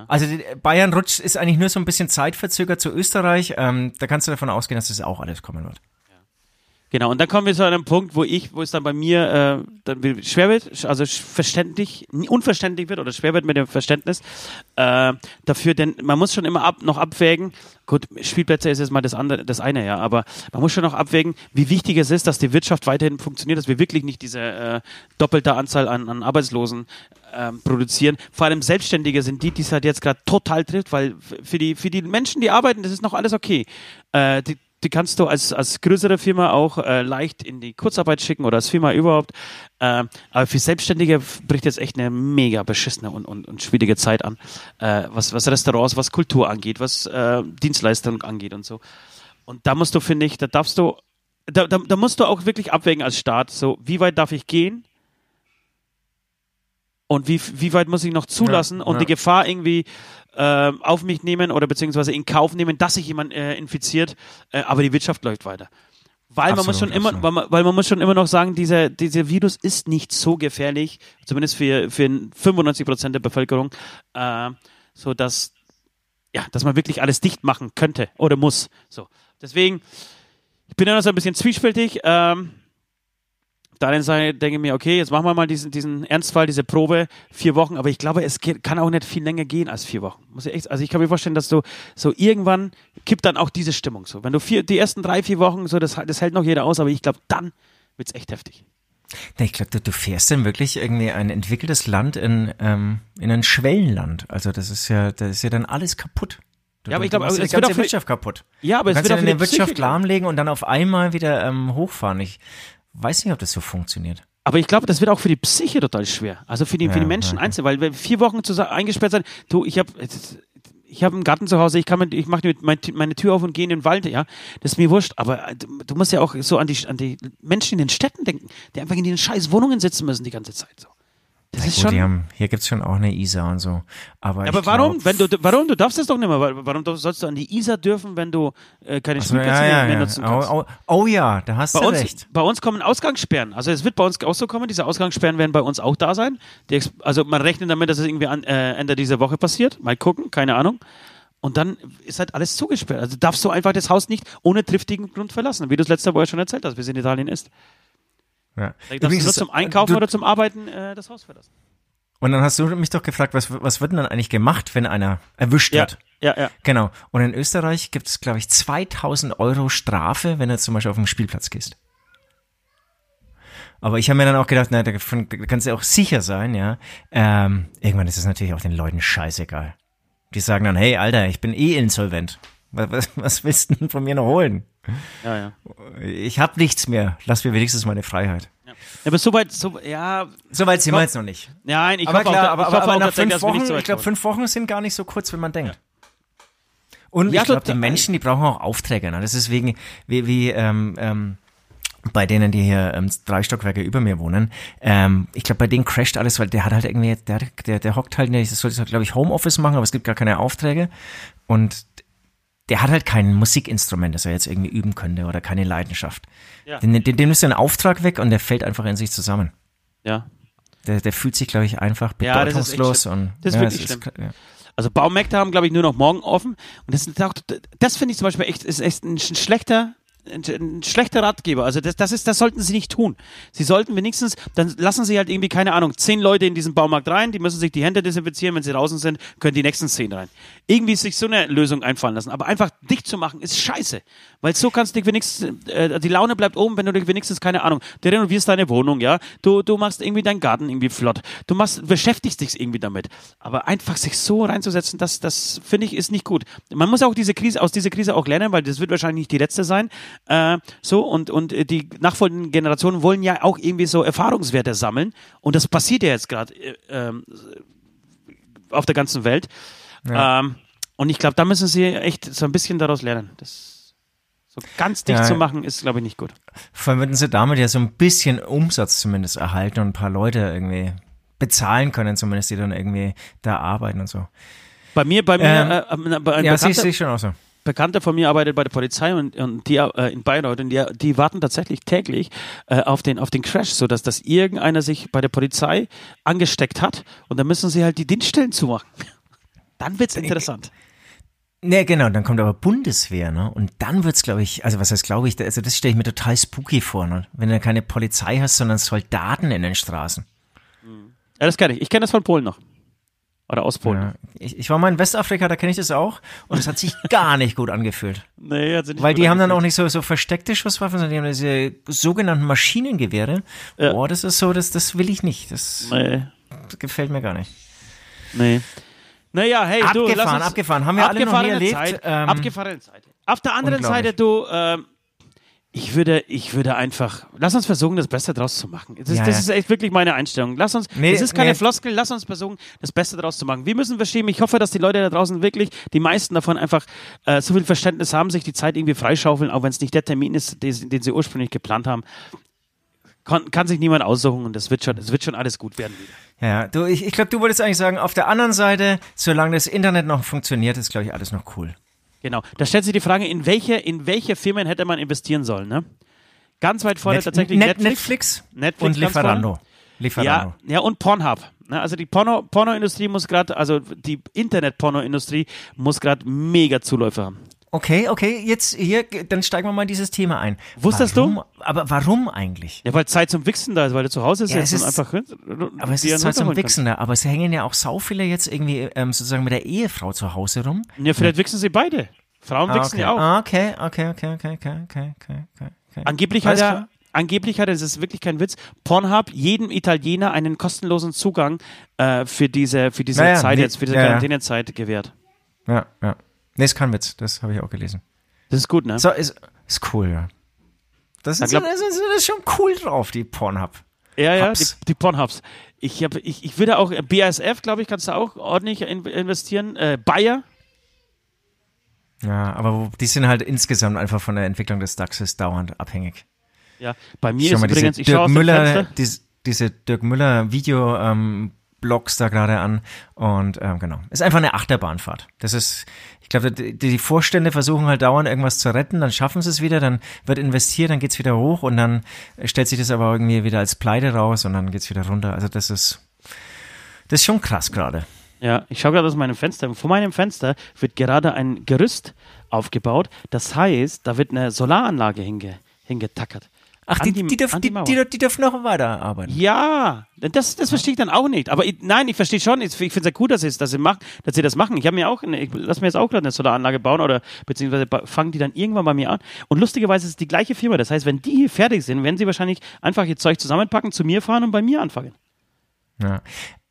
Also die, Bayern rutscht ist eigentlich nur so ein bisschen zeitverzögert zu Österreich. Ähm, da kannst du davon ausgehen, dass das auch alles kommen wird. Genau, und dann kommen wir zu einem Punkt, wo ich, wo es dann bei mir äh, dann schwer wird, also verständlich, unverständlich wird oder schwer wird mit dem Verständnis äh, dafür, denn man muss schon immer ab, noch abwägen, gut, Spielplätze ist jetzt mal das andere, das eine, ja, aber man muss schon noch abwägen, wie wichtig es ist, dass die Wirtschaft weiterhin funktioniert, dass wir wirklich nicht diese äh, doppelte Anzahl an, an Arbeitslosen ähm, produzieren. Vor allem Selbstständige sind die, die es halt jetzt gerade total trifft, weil für die, für die Menschen, die arbeiten, das ist noch alles okay. Äh, die, die kannst du als, als größere Firma auch äh, leicht in die Kurzarbeit schicken oder als Firma überhaupt. Ähm, aber für Selbstständige bricht jetzt echt eine mega beschissene und, und, und schwierige Zeit an, äh, was, was Restaurants, was Kultur angeht, was äh, Dienstleistungen angeht und so. Und da musst du, finde ich, da darfst du, da, da, da musst du auch wirklich abwägen als Staat, so wie weit darf ich gehen und wie, wie weit muss ich noch zulassen Ja, und ja. die Gefahr irgendwie äh, auf mich nehmen oder beziehungsweise in Kauf nehmen, dass sich jemand äh, infiziert, äh, aber die Wirtschaft läuft weiter. Weil man muss schon Absolut, immer, absolut. weil man, weil man muss schon immer noch sagen, dieser, dieser Virus ist nicht so gefährlich, zumindest für, für 95 Prozent der Bevölkerung, äh, so dass, ja, dass man wirklich alles dicht machen könnte oder muss. So. Deswegen, ich bin ja noch so ein bisschen zwiespältig. Ähm, auf der einen Seite denke ich mir, okay, jetzt machen wir mal diesen, diesen Ernstfall, diese Probe, vier Wochen, aber ich glaube, es kann auch nicht viel länger gehen als vier Wochen. Muss ich echt, also ich kann mir vorstellen, dass du so irgendwann kippt dann auch diese Stimmung so. Wenn du vier, die ersten drei, vier Wochen, so, das, das hält noch jeder aus, aber ich glaube, dann wird's echt heftig. Ich glaube, du, du fährst dann wirklich irgendwie ein entwickeltes Land in, ähm, in ein Schwellenland. Also das ist ja, das ist ja dann alles kaputt. Du, Ja, aber ich du glaub, machst aber die es wird auch Wirtschaft kaputt. Ja, aber Du es wird auch die Wirtschaft lahmlegen und dann auf einmal wieder ähm, hochfahren. Ich weiß nicht, ob das so funktioniert. Aber ich glaube, das wird auch für die Psyche total schwer. Also für die, für Ja, die Menschen ja. einzeln, weil wenn vier Wochen zusammen eingesperrt sein, du, ich habe ich habe einen Garten zu Hause, ich kann mit, ich mache mein, meine Tür auf und gehe in den Wald, ja. Das ist mir wurscht, aber äh, du, du musst ja auch so an die, an die Menschen in den Städten denken, die einfach in den scheiß Wohnungen sitzen müssen die ganze Zeit so. Das ist Gut, schon. die haben, hier gibt's schon auch eine ISA und so. Aber, aber warum? glaub- Wenn du, warum? Du darfst das doch nicht mehr. Wa- Warum sollst du an die Isar dürfen, wenn du äh, keine Spielplätze ja, ja, mehr, nutzen kannst? Oh, oh, oh ja, da hast Bei du uns, recht. bei uns kommen Ausgangssperren. Also es wird bei uns auch so kommen. Diese Ausgangssperren werden bei uns auch da sein. Die, also man rechnet damit, dass es irgendwie an, äh, Ende dieser Woche passiert. Mal gucken, keine Ahnung. Und dann ist halt alles zugesperrt. Also darfst du einfach das Haus nicht ohne triftigen Grund verlassen, wie du es letzte Woche schon erzählt hast, wie es in Italien ist. Ja. Da Übrigens du nur zum Einkaufen du, oder zum Arbeiten äh, das Haus verlassen. Und dann hast du mich doch gefragt, was, was wird denn dann eigentlich gemacht, wenn einer erwischt Ja, wird? ja, ja. Genau. Und in Österreich gibt es, glaube ich, 2000 Euro Strafe, wenn du zum Beispiel auf den Spielplatz gehst. Aber ich habe mir dann auch gedacht, na, davon kannst du auch sicher sein, ja. Ähm, irgendwann ist es natürlich auch den Leuten scheißegal. Die sagen dann, hey, Alter, ich bin eh insolvent. Was, was, willst du denn von mir noch holen? ja, ja. Ich habe nichts mehr. Lass mir wenigstens meine Freiheit. Ja, aber soweit, so, ja, Soweit sind wir jetzt noch nicht. nein, ich aber hoffe klar, auch, aber, ich hoffe aber nach fünf Wochen, so glaube, fünf Wochen sind gar nicht so kurz, wie man denkt. Und Ja, ich glaube, total. die Menschen, die brauchen auch Aufträge. Ne? Das ist wegen, wie, wie ähm, ähm, bei denen, die hier ähm, drei Stockwerke über mir wohnen. Ähm, ich glaube, bei denen crasht alles, weil der hat halt irgendwie, der, der, der hockt halt das sollte, glaube ich, Homeoffice machen, aber es gibt gar keine Aufträge. Und der hat halt kein Musikinstrument, das er jetzt irgendwie üben könnte oder keine Leidenschaft. Ja. Den, den, dem ist ein Auftrag weg und der fällt einfach in sich zusammen. Ja. Der, der fühlt sich, glaube ich, einfach Ja, das ist bedeutungslos und Das ist ja, wirklich es schlimm. ja. Also Baumärkte haben, glaube ich, nur noch morgen offen. Und das, ist das finde ich zum Beispiel echt, ist echt ein sch- schlechter ein, ein schlechter Ratgeber. Also das, das ist, das sollten sie nicht tun. Sie sollten wenigstens, dann lassen sie halt irgendwie, keine Ahnung, zehn Leute in diesen Baumarkt rein, die müssen sich die Hände desinfizieren, wenn sie draußen sind, können die nächsten zehn rein. Irgendwie sich so eine Lösung einfallen lassen. Aber einfach dicht zu machen, ist scheiße. Weil so kannst du dich wenigstens, äh, die Laune bleibt oben, wenn du dich wenigstens, keine Ahnung, du renovierst deine Wohnung, ja, du, du machst irgendwie deinen Garten irgendwie flott, du machst, beschäftigst dich irgendwie damit. Aber einfach sich so reinzusetzen, das, das finde ich, ist nicht gut. Man muss auch diese Krise, aus dieser Krise auch lernen, weil das wird wahrscheinlich nicht die letzte sein. Äh, so, und, und die nachfolgenden Generationen wollen ja auch irgendwie so Erfahrungswerte sammeln. Und das passiert ja jetzt gerade äh, ähm, auf der ganzen Welt. Ja. Ähm, und ich glaube, da müssen sie echt so ein bisschen daraus lernen. Das so ganz dicht Ja. zu machen, ist, glaube ich, nicht gut. Vor allem würden sie damit ja so ein bisschen Umsatz zumindest erhalten und ein paar Leute irgendwie bezahlen können, zumindest die dann irgendwie da arbeiten und so. Bei mir, bei mir, Ähm, äh, äh, bei- Ja, sehe ich schon auch so. Bekannter von mir arbeitet bei der Polizei und, und die äh, in Bayreuth und die, die warten tatsächlich täglich äh, auf den auf den Crash, so dass das irgendeiner sich bei der Polizei angesteckt hat und dann müssen sie halt die Dienststellen zumachen. [laughs] Dann wird's interessant. Ne, genau, dann kommt aber Bundeswehr, ne? Und dann wird's, glaube ich, also was heißt, glaube ich, also das stelle ich mir total spooky vor, ne? Wenn du keine Polizei hast, sondern Soldaten in den Straßen. Ja, das kenne ich. Ich kenne das von Polen noch. Oder aus Polen. Ja. Ich, ich war mal in Westafrika, da kenne ich das auch. Und es hat sich [laughs] gar nicht gut angefühlt. Nee, hat sie nicht Weil die haben dann auch nicht so, so versteckte Schusswaffen, sondern die haben diese sogenannten Maschinengewehre. Ja. Boah, das ist so, das, das will ich nicht. Das Nee, gefällt mir gar nicht. nee. Naja, hey, du, Abgefahren, lass uns, abgefahren. Haben wir alle noch nie erlebt. Zeit, Ähm, abgefahrene Zeit. Auf der anderen. Seite, du, ähm, ich würde, ich würde einfach, lass uns versuchen, das Beste draus zu machen. Das, Ja, das ja. ist echt wirklich meine Einstellung. Lass uns, Nee, das ist keine nee. Floskel, lass uns versuchen, das Beste draus zu machen. Wir müssen verschieben. Ich hoffe, dass die Leute da draußen wirklich, die meisten davon einfach äh, so viel Verständnis haben, sich die Zeit irgendwie freischaufeln, auch wenn es nicht der Termin ist, den, den sie ursprünglich geplant haben. Kann, kann sich niemand aussuchen und das wird schon, es wird schon alles gut werden wieder. Ja, du, ich, ich glaube, du wolltest eigentlich sagen, auf der anderen Seite, solange das Internet noch funktioniert, ist, glaube ich, alles noch cool. Genau. Da stellt sich die Frage, in welche, in welche Firmen hätte man investieren sollen, ne? Ganz weit vorne Net- tatsächlich Net- Netflix. Netflix, Netflix und Lieferando. Lieferando. Ja, ja, und Pornhub. Ne? Also die Porno, Pornoindustrie muss gerade, also die Internet-Pornoindustrie muss gerade mega Zuläufe haben. Okay, okay, jetzt hier, dann steigen wir mal in dieses Thema ein. Wusstest warum, du? Aber warum eigentlich? Ja, weil Zeit zum Wichsen da ist, weil du zu Hause Ja, sitzt es und ist- einfach Aber es ist zwar zum Wichsen da, aber es hängen ja auch sau viele jetzt irgendwie ähm, sozusagen mit der Ehefrau zu Hause rum. Ja, vielleicht wichsen sie beide. Frauen Ah, wichsen okay. ja auch. Ah, okay, okay, okay, okay, okay, okay, okay, okay. Angeblich hat er, klar. angeblich hat er, das ist wirklich kein Witz, Pornhub jedem Italiener einen kostenlosen Zugang äh, für diese, für diese Naja, Zeit jetzt, für diese ja, ja. Quarantänezeit gewährt. Ja, ja. Nee, ist kein Witz, das habe ich auch gelesen. Das ist gut, ne? So, ist, ist cool, ja. Das ist, glaub- das, ist, das ist schon cool drauf, die Pornhub. Ja, ja, die, Hubs. die Pornhubs. Ich, hab, ich, ich würde auch, BASF, glaube ich, kannst du auch ordentlich in, investieren. Äh, Bayer, Ja, aber wo- die sind halt insgesamt einfach von der Entwicklung des DAXes dauernd abhängig. ja. Bei mir ist übrigens, diese ich schaue aus Müller, Fenster. dies, diese Dirk Müller Video ähm, Blogs da gerade an und ähm, genau, ist einfach eine Achterbahnfahrt. Das ist, ich glaube, die, Vorstände versuchen halt dauernd irgendwas zu retten, dann schaffen sie es wieder, dann wird investiert, dann geht's wieder hoch und dann stellt sich das aber irgendwie wieder als Pleite raus und dann geht's wieder runter. Also das ist, das ist schon krass gerade. Ja, ich schaue gerade aus meinem Fenster. Vor meinem Fenster wird gerade ein Gerüst aufgebaut. Das heißt, da wird eine Solaranlage hinge, hingetackert. Ach, die, die, dürfen, an die, die, die dürfen noch weiterarbeiten. Ja, das, das verstehe ich dann auch nicht. Aber ich, nein, ich verstehe schon. Ich, ich finde es ja gut, dass sie, dass sie, machen, dass sie das machen. Ich habe mir auch, eine, ich lass mir jetzt auch gerade eine Solaranlage bauen oder beziehungsweise fangen die dann irgendwann bei mir an. Und lustigerweise ist es die gleiche Firma. Das heißt, wenn die hier fertig sind, werden sie wahrscheinlich einfach ihr Zeug zusammenpacken, zu mir fahren und bei mir anfangen. Ja.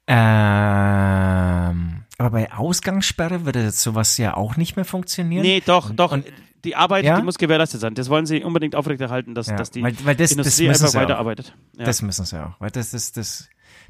Ähm, aber bei Ausgangssperre würde jetzt sowas ja auch nicht mehr funktionieren. Nee, doch, doch. und- die Arbeit, Ja? die muss gewährleistet sein. Das wollen sie unbedingt aufrechterhalten, dass, Ja, dass die weil- weil das- das Industrie müssen einfach weiterarbeitet. Ja. Das müssen sie auch, weil das ist das.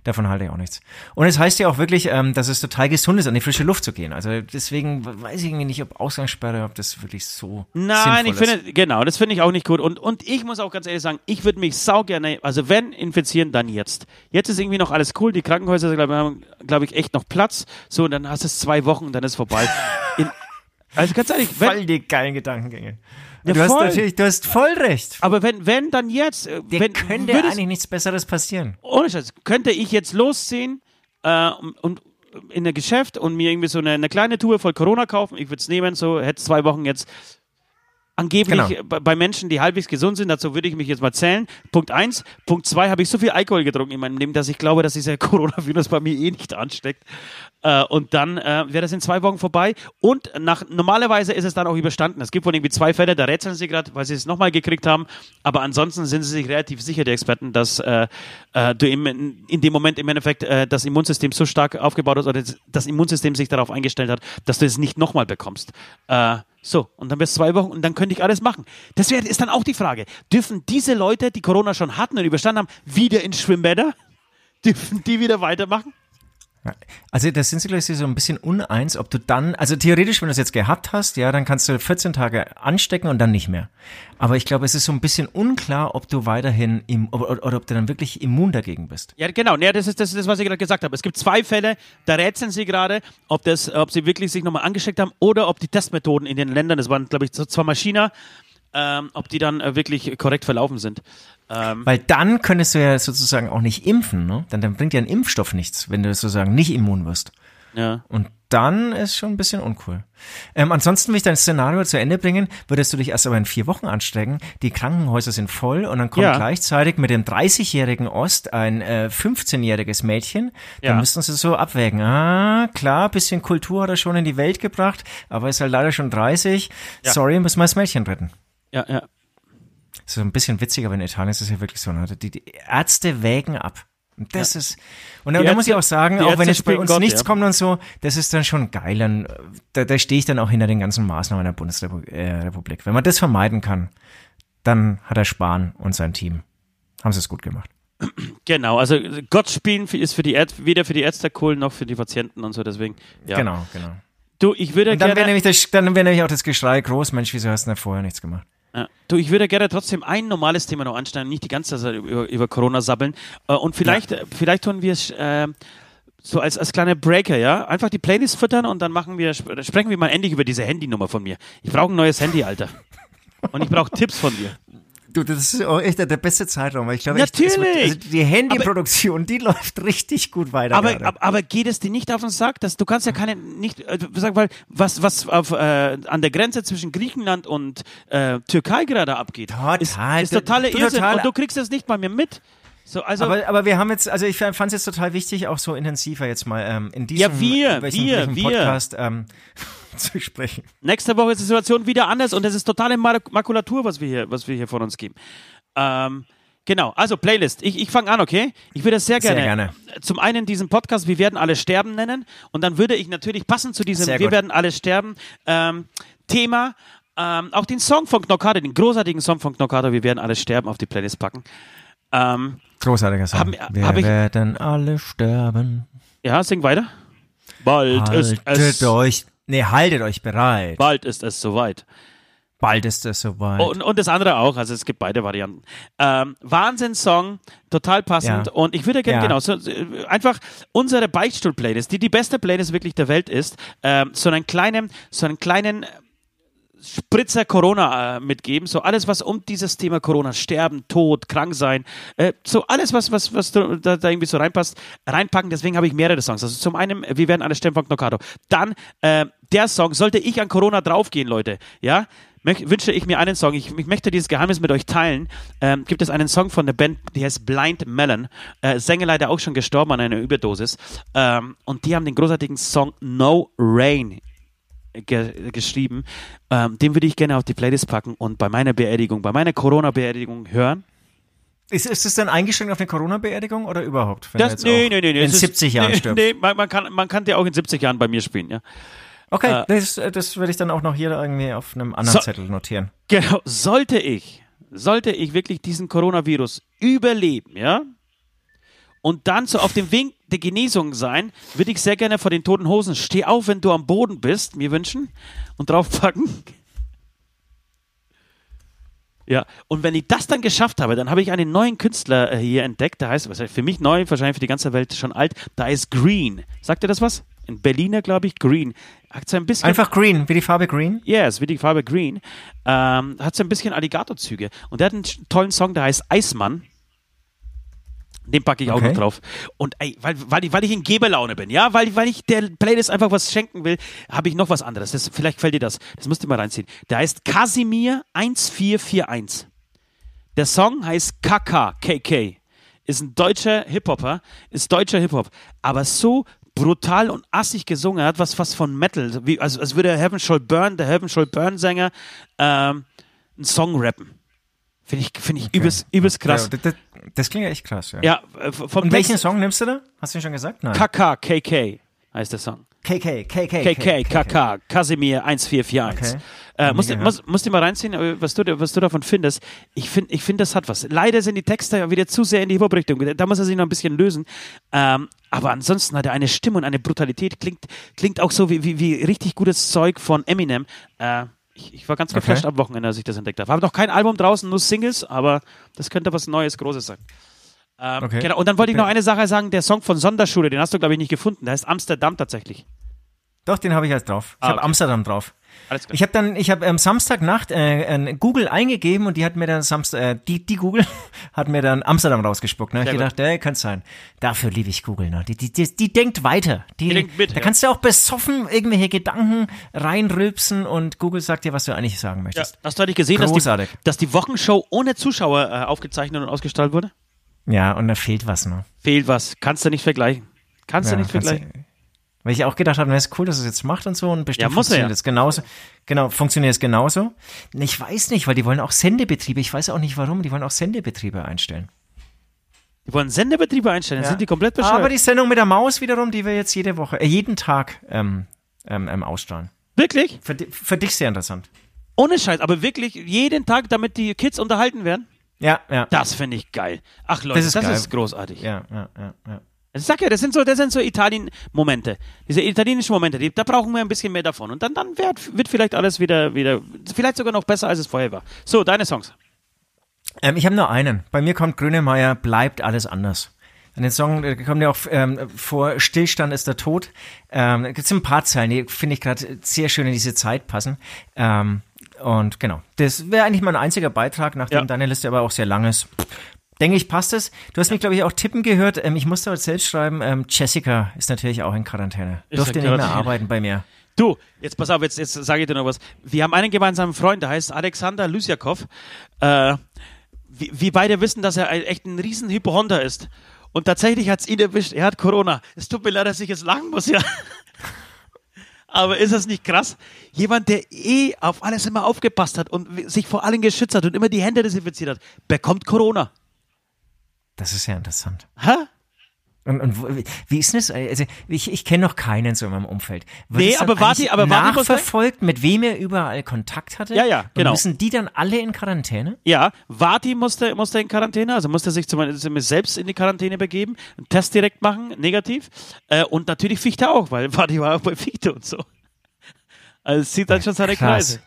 Davon halte ich auch nichts. Und es heißt ja auch wirklich, ähm, dass es total gesund ist, an die frische Luft zu gehen. Also deswegen weiß ich irgendwie nicht, ob Ausgangssperre, ob das wirklich so Nein, ich ist. finde, genau, das finde ich auch nicht gut. Und, und ich muss auch ganz ehrlich sagen, ich würde mich sau gerne, also wenn infizieren, dann jetzt. Jetzt ist irgendwie noch alles cool. Die Krankenhäuser, glaube haben, glaube ich, echt noch Platz. So, und dann hast du es zwei Wochen und dann ist vorbei. [laughs] In, also ganz ehrlich, wenn, Voll die geilen Gedankengänge. Ja, du hast voll. natürlich, du hast voll recht. aber wenn, wenn, dann jetzt. äh, Dir wenn, könnte würde es- eigentlich nichts Besseres passieren. ohne Scheiß, könnte ich jetzt losziehen äh, und, und in ein Geschäft und mir irgendwie so eine, eine kleine Tour voll Corona kaufen. Ich würde es nehmen, so hätte zwei Wochen jetzt Angeblich Genau. bei Menschen, die halbwegs gesund sind, dazu würde ich mich jetzt mal zählen. Punkt eins. Punkt zwei, habe ich so viel Alkohol getrunken in meinem Leben, dass ich glaube, dass dieser [laughs] Coronavirus bei mir eh nicht ansteckt. Äh, und dann äh, wäre das in zwei Wochen vorbei. Und nach, normalerweise ist es dann auch überstanden. Es gibt wohl irgendwie zwei Fälle, da rätseln sie gerade, weil sie es nochmal gekriegt haben. Aber ansonsten sind sie sich relativ sicher, die Experten, dass äh, äh, du im, in dem Moment im Endeffekt äh, das Immunsystem so stark aufgebaut ist oder das- das Immunsystem sich darauf eingestellt hat, dass du es nicht nochmal bekommst. Äh, so, und dann bis zwei Wochen und dann könnte ich alles machen. Das wär, ist dann auch die Frage. Dürfen diese Leute, die Corona schon hatten und überstanden haben, wieder ins Schwimmbäder? [laughs] Dürfen die wieder weitermachen? Also da sind sie gleich so ein bisschen uneins, ob du dann, also theoretisch, wenn du es jetzt gehabt hast, ja, dann kannst du 14 Tage anstecken und dann nicht mehr. Aber ich glaube, es ist so ein bisschen unklar, ob du weiterhin, im, oder, oder ob du dann wirklich immun dagegen bist. Ja, genau. Ja, das, ist, das ist was ich gerade gesagt habe. Es gibt zwei Fälle, da rätseln sie gerade, ob, das, ob sie wirklich sich nochmal angesteckt haben oder ob die Testmethoden in den Ländern, das waren, glaube ich, zweimal China, ähm, ob die dann äh, wirklich korrekt verlaufen sind. Ähm, Weil dann könntest du ja sozusagen auch nicht impfen, ne? Dann, dann bringt ja ein Impfstoff nichts, wenn du sozusagen nicht immun wirst. ja. Und dann ist schon ein bisschen uncool. Ähm, ansonsten will ich dein Szenario zu Ende bringen, würdest du dich erst aber in vier Wochen anstecken, die Krankenhäuser sind voll und dann kommt Ja. gleichzeitig mit dem 30-jährigen Ost ein äh, 15-jähriges Mädchen, dann Ja. müssten sie so abwägen. Ah, klar, bisschen Kultur hat er schon in die Welt gebracht, aber ist halt leider schon 30. Ja. Sorry, müssen wir das Mädchen retten. Ja, ja. So ein bisschen witziger, aber in Italien ist es ja wirklich so. Ne? Die, die Ärzte wägen ab. Und das ist, und da, da muss ich auch sagen, auch wenn jetzt bei uns Gott, nichts ja. kommt und so, das ist dann schon geil. Dann, da, da stehe ich dann auch hinter den ganzen Maßnahmen der Bundesrepublik. Äh, wenn man das vermeiden kann, dann hat er Spahn und sein Team. Haben sie es gut gemacht. Genau, also Gott spielen ist für die Ärzte, weder für die Ärzte cool noch für die Patienten und so, deswegen. Ja. Genau, genau. Du, ich würde Und dann wäre gerne. nämlich, das, dann wäre nämlich auch das Geschrei groß, Mensch, wieso hast du denn vorher nichts gemacht? Ja. Du, ich würde gerne trotzdem ein normales Thema noch anschneiden, nicht die ganze Zeit über, über Corona sabbeln. Äh, und vielleicht, äh, vielleicht tun wir es äh, so als, als kleine Breaker, ja? Einfach die Playlist füttern und dann machen wir, sp- sprechen wir mal endlich über diese Handynummer von mir. Ich brauche ein neues Handy, Alter. Und ich brauche Tipps von dir. Du, das ist auch echt der beste Zeitraum, weil ich glaube, Natürlich. Wird, also die Handyproduktion, die [laughs] läuft richtig gut weiter. Aber, aber, aber geht es dir nicht auf den Sack, dass du kannst ja keine nicht äh, sag mal was was auf, äh, an der Grenze zwischen Griechenland und äh, Türkei gerade abgeht, Total. ist, ist totale Du- Irrsinn total. und du kriegst das nicht bei mir mit. So also aber, aber wir haben jetzt, also ich fand es jetzt total wichtig, auch so intensiver jetzt mal ähm, in diesem Ja, wir, wir, wir. Podcast ähm, [laughs] zu sprechen. nächste Woche ist die Situation wieder anders und das ist totale Mak- Makulatur, was wir hier was wir hier von uns geben. Ähm, Genau, also Playlist. Ich, ich fange an, okay? Ich würde das sehr Sehr gerne, zum einen diesen Podcast Wir werden alle sterben nennen und dann würde ich natürlich passend zu diesem Wir werden alle sterben ähm, Thema ähm, auch den Song von Knockato, den großartigen Song von Knockato Wir werden alle sterben auf die Playlist packen. Ähm, Großartiger Song. Hab- wir hab ich- werden alle sterben. ja, sing weiter. Bald ist Haltet es, euch, nee, haltet euch bereit. bald ist es soweit. Bald ist es soweit. Und, und das andere auch, also es gibt beide Varianten. Ähm, Wahnsinns-Song, total passend. Ja. Und ich würde gerne, Ja. genau, so, einfach unsere Beichtstuhl-Playlist, die die beste Playlist wirklich der Welt ist, ähm, so einen kleinen, so einen kleinen Spritzer Corona äh, mitgeben, so alles, was um dieses Thema Corona, Sterben, Tod, krank sein, äh, so alles, was, was, was da, da irgendwie so reinpasst, reinpacken. Deswegen habe ich mehrere Songs. Also zum einen, wir werden alle sterben von Knockato. Dann äh, der Song, sollte ich an Corona draufgehen, Leute, ja, möch, wünsche ich mir einen Song. Ich, ich möchte dieses Geheimnis mit euch teilen. Ähm, gibt es einen Song von der Band, die heißt Blind Melon. Äh, Sänger leider auch schon gestorben an einer Überdosis. Ähm, und die haben den großartigen Song No Rain ge geschrieben. Ähm, den würde ich gerne auf die Playlist packen und bei meiner Beerdigung, bei meiner Corona-Beerdigung hören. ist, ist es dann eingeschränkt auf eine Corona-Beerdigung oder überhaupt? Wenn Das, nee, nee, nee, nee. In es ist- 70 Jahren nee, stirbt. Nee, man, man, kann, man kann ja auch in 70 Jahren bei mir spielen, ja. Okay, Äh, das, das würde ich dann auch noch hier irgendwie auf einem anderen So- Zettel notieren. Genau, sollte ich, sollte ich wirklich diesen Coronavirus überleben, ja, und dann so auf dem Weg der Genesung sein, würde ich sehr gerne vor den toten Hosen Steh auf, wenn du am Boden bist, mir wünschen und draufpacken. [laughs] Ja, und wenn ich das dann geschafft habe, dann habe ich einen neuen Künstler äh, hier entdeckt, der heißt, was heißt für mich neu, wahrscheinlich für die ganze Welt schon alt, da ist Green. Sagt ihr das was? Ein Berliner, glaube ich, Green. Hat so ein bisschen Einfach green, wie die Farbe green. Yes, wie die Farbe Green. Ähm, hat so ein bisschen Alligatorzüge. Und der hat einen tollen Song, der heißt Eismann. Den packe ich auch Okay. noch drauf. Und ey, weil, weil, ich, weil ich in Geberlaune bin, ja, weil, weil ich der Playlist einfach was schenken will, habe ich noch was anderes. Das, vielleicht fällt dir das. Das musst du mal reinziehen. Der heißt Casimir 1441. Der Song heißt KK, KK. Ist ein deutscher Hip-Hopper, ist deutscher Hip-Hop. Aber so brutal und assig gesungen, er hat was, was von Metal. Wie, also, als würde Heaven Shall Burn, der Heaven Shall Burn-Sänger, ähm, einen Song rappen. Finde ich, finde ich übelst, übelst krass. Ja, das, das, klingt ja echt krass, ja. Ja, äh, vom Und welchen Text- Song nimmst du da? Hast du ihn schon gesagt? Nein. KK, KK heißt der Song. KK, KK, KK, KK, Casimir 1441. Okay. Äh, musst, musst, musst du mal reinziehen, was du, was du davon findest. Ich finde, ich find, das hat was. Leider sind die Texte ja wieder zu sehr in die Hip-Hop-Richtung. Da muss er sich noch ein bisschen lösen. Ähm, aber ansonsten hat er eine Stimme und eine Brutalität. Klingt, klingt auch so wie, wie, wie richtig gutes Zeug von Eminem. Äh, ich, ich war ganz Okay. geflasht am Wochenende, als ich das entdeckt habe. Habe noch kein Album draußen, nur Singles, aber das könnte was Neues, Großes sein. Ähm, Okay. Genau. Und dann wollte ich noch eine Sache sagen: der Song von Sonderschule, den hast du, glaube ich, nicht gefunden. Der heißt Amsterdam tatsächlich. Doch, den habe ich jetzt drauf. Ich Ah, habe okay. Amsterdam drauf. Ich habe dann, ich habe ähm, Samstagnacht äh, äh, Google eingegeben und die hat mir dann Samstag, äh, die, die Google [laughs] hat mir dann Amsterdam rausgespuckt. Ne? Ich gut. gedacht, ey, könnte sein. Dafür liebe ich Google. Ne? Die, die, die, die denkt weiter. Die, Die denkt mit, da ja. kannst du auch besoffen irgendwelche Gedanken reinrülpsen und Google sagt dir, was du eigentlich sagen Ja. möchtest. Hast du eigentlich gesehen, dass die, Großartig. dass die Wochenshow ohne Zuschauer äh, aufgezeichnet und ausgestrahlt wurde? Ja, und da fehlt was. Ne? Fehlt was. Kannst du nicht vergleichen. Kannst Ja, du nicht kannst vergleichen. Weil ich auch gedacht habe, na, ist cool, dass es jetzt macht und so und bestimmt Ja, er funktioniert ja. es genauso. Genau, funktioniert es genauso. Ich weiß nicht, weil die wollen auch Sendebetriebe, ich weiß auch nicht warum, die wollen auch Sendebetriebe einstellen. Die wollen Sendebetriebe einstellen, dann sind die komplett bescheuert. Aber die Sendung mit der Maus wiederum, die wir jetzt jede Woche, äh, jeden Tag ähm, ähm, ähm, ausstrahlen. wirklich? Für, für dich sehr interessant. Ohne Scheiß, aber wirklich jeden Tag, damit die Kids unterhalten werden? Ja, ja. Das finde ich geil. Ach Leute, das Das ist, ist geil. großartig. Ja, ja, ja, ja. Ich sag ja, das sind so, das sind so Italien-Momente. Diese italienischen Momente, die, da brauchen wir ein bisschen mehr davon. Und dann, dann wird, wird vielleicht alles wieder, wieder, vielleicht sogar noch besser, als es vorher war. So, deine Songs. Ähm, ich habe nur einen. Bei mir kommt Grönemeyer, bleibt alles anders. In den Song äh, kommt ja auch ähm, vor, Stillstand ist der Tod. Ähm, gibt es ein paar Zeilen, die finde ich gerade sehr schön in diese Zeit passen. Ähm, und genau, das wäre eigentlich mein einziger Beitrag, nachdem Ja. deine Liste aber auch sehr lang ist. Denke ich, passt es. Du hast mich, glaube ich, auch tippen gehört. Ähm, ich musste heute selbst schreiben, ähm, Jessica ist natürlich auch in Quarantäne. Ist Durfte nicht mehr arbeiten bei mir. Du, jetzt pass auf, jetzt, jetzt sage ich dir noch was. Wir haben einen gemeinsamen Freund, der heißt Alexander Lysiakov. Äh, wir, beide wissen, dass er echt ein riesen Hypochonder ist. Und tatsächlich hat es ihn erwischt. Er hat Corona. Es tut mir leid, dass ich jetzt lachen muss, ja. [laughs] Aber ist das nicht krass? Jemand, der eh auf alles immer aufgepasst hat und sich vor allem geschützt hat und immer die Hände desinfiziert hat, bekommt Corona. Das ist ja interessant. Hä? Und, und wie ist denn das? Also ich, ich kenne noch keinen so in meinem Umfeld. Wird Nee, es aber warte, aber warte, nachverfolgt, mit wem er überall Kontakt hatte? Ja, ja, genau. Und müssen die dann alle in Quarantäne? Ja, Vati musste, musste in Quarantäne, also musste sich zum, zum selbst in die Quarantäne begeben, einen Test direkt machen, negativ. Äh, und natürlich Fichte auch, weil [laughs] Vati war auch bei Fichte und so. Also es zieht dann schon seine krass. Kreise.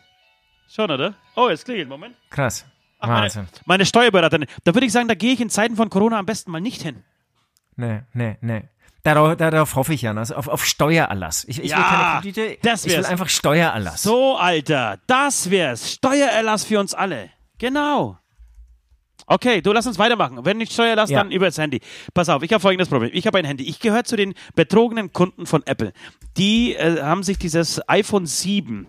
Schon, oder? Oh, jetzt klingelt, Moment. Krass. Wahnsinn. meine, meine Steuerberaterin. Da würde ich sagen, da gehe ich in Zeiten von Corona am besten mal nicht hin. Nee, nee, nee. Darauf, darauf hoffe ich ja, also auf, auf Steuererlass. Ich, ich Ja, will keine Kredite, das ich will wär's. einfach Steuererlass. So, Alter, das wär's. Steuererlass für uns alle. Genau. Okay, du lass uns weitermachen. Wenn nicht Steuererlass, Ja. dann über das Handy. Pass auf, ich habe folgendes Problem. Ich habe ein Handy. Ich gehöre zu den betrogenen Kunden von Apple. Die äh, haben sich dieses iPhone 7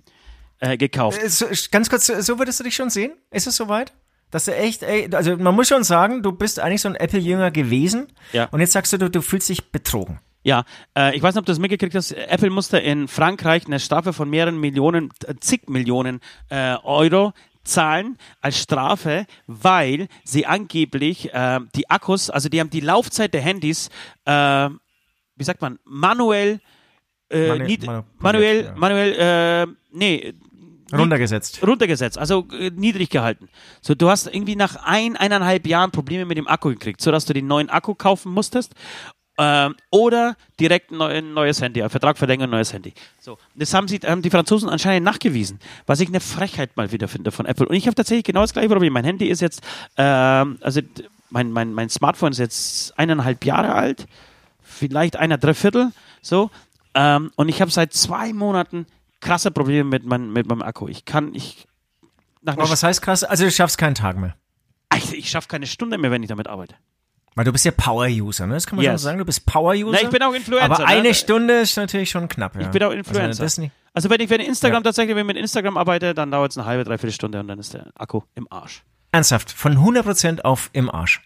äh, gekauft. Äh, So, ganz kurz, so- so würdest du dich schon sehen? Ist es soweit? Dass du echt, ey, also man muss schon sagen, du bist eigentlich so ein Apple-Jünger gewesen. Ja. Und jetzt sagst du, du, du fühlst dich betrogen. Ja, äh, ich weiß nicht, ob du das mitgekriegt hast. Apple musste in Frankreich eine Strafe von mehreren Millionen, äh, zig Millionen äh, Euro zahlen als Strafe, weil sie angeblich äh, die Akkus, also die haben die Laufzeit der Handys, äh, wie sagt man, manuell, äh, Manu- nied- manipuliert, manuell, ja. manuell, nee, Runtergesetzt. runtergesetzt, also äh, niedrig gehalten. So, du hast irgendwie nach ein, eineinhalb Jahren Probleme mit dem Akku gekriegt, sodass du den neuen Akku kaufen musstest. Ähm, oder direkt ein neu- ein neues Handy, ein Vertrag verlängern, neues Handy. So, das haben, sie, haben die Franzosen anscheinend nachgewiesen, was ich eine Frechheit mal wieder finde von Apple. Und ich habe tatsächlich genau das gleiche Problem. Mein Handy ist jetzt, ähm, also mein, mein, mein Smartphone ist jetzt eineinhalb Jahre alt, vielleicht einer Dreiviertel, so. Ähm, und ich habe seit zwei Monaten krasse Probleme mit, mein, mit meinem Akku. Ich kann, ich, Aber was heißt krass? Also du schaffst keinen Tag mehr. Alter, ich schaffe keine Stunde mehr, wenn ich damit arbeite. Weil du bist ja Power-User, ne? Das kann man Yes. schon sagen. Du bist Power-User. Na, ich bin auch Influencer, Aber ne? eine Stunde ist natürlich schon knapp, ja. Ich bin auch Also, Influencer. nicht. Also, wenn ich wenn Instagram Ja. tatsächlich, wenn ich mit Instagram arbeite, dann dauert es eine halbe, dreiviertel Stunde und dann ist der Akku im Arsch. Ernsthaft, von 100% auf im Arsch.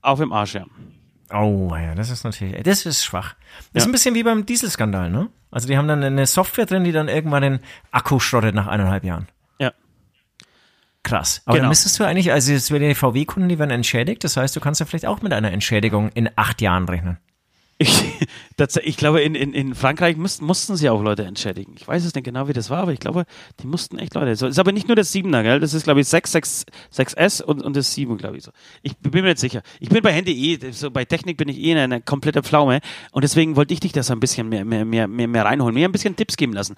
Auf im Arsch, ja. Oh, ja, das ist natürlich, das ist schwach. Das ist Ja. ein bisschen wie beim Dieselskandal, ne? Also die haben dann eine Software drin, die dann irgendwann den Akku schrottet nach eineinhalb Jahren. Ja. Krass. Aber Genau. dann müsstest du eigentlich, also es werden die VW-Kunden, die werden entschädigt. Das heißt, du kannst ja vielleicht auch mit einer Entschädigung in acht Jahren rechnen. Ich, [laughs] das, ich glaube, in, in, in Frankreich mussten, mussten sie auch Leute entschädigen. Ich weiß es nicht genau, wie das war, aber ich glaube, die mussten echt Leute. So, ist aber nicht nur das 7er, gell? Das ist, glaube ich, 6, 6, 6S und, und das 7, glaube ich so. Ich bin mir jetzt sicher. Ich bin bei Handy eh, so bei Technik bin ich eh eine, eine komplette Pflaume und deswegen wollte ich dich da so ein bisschen mehr, mehr, mehr, mehr, mehr reinholen, mir ein bisschen Tipps geben lassen.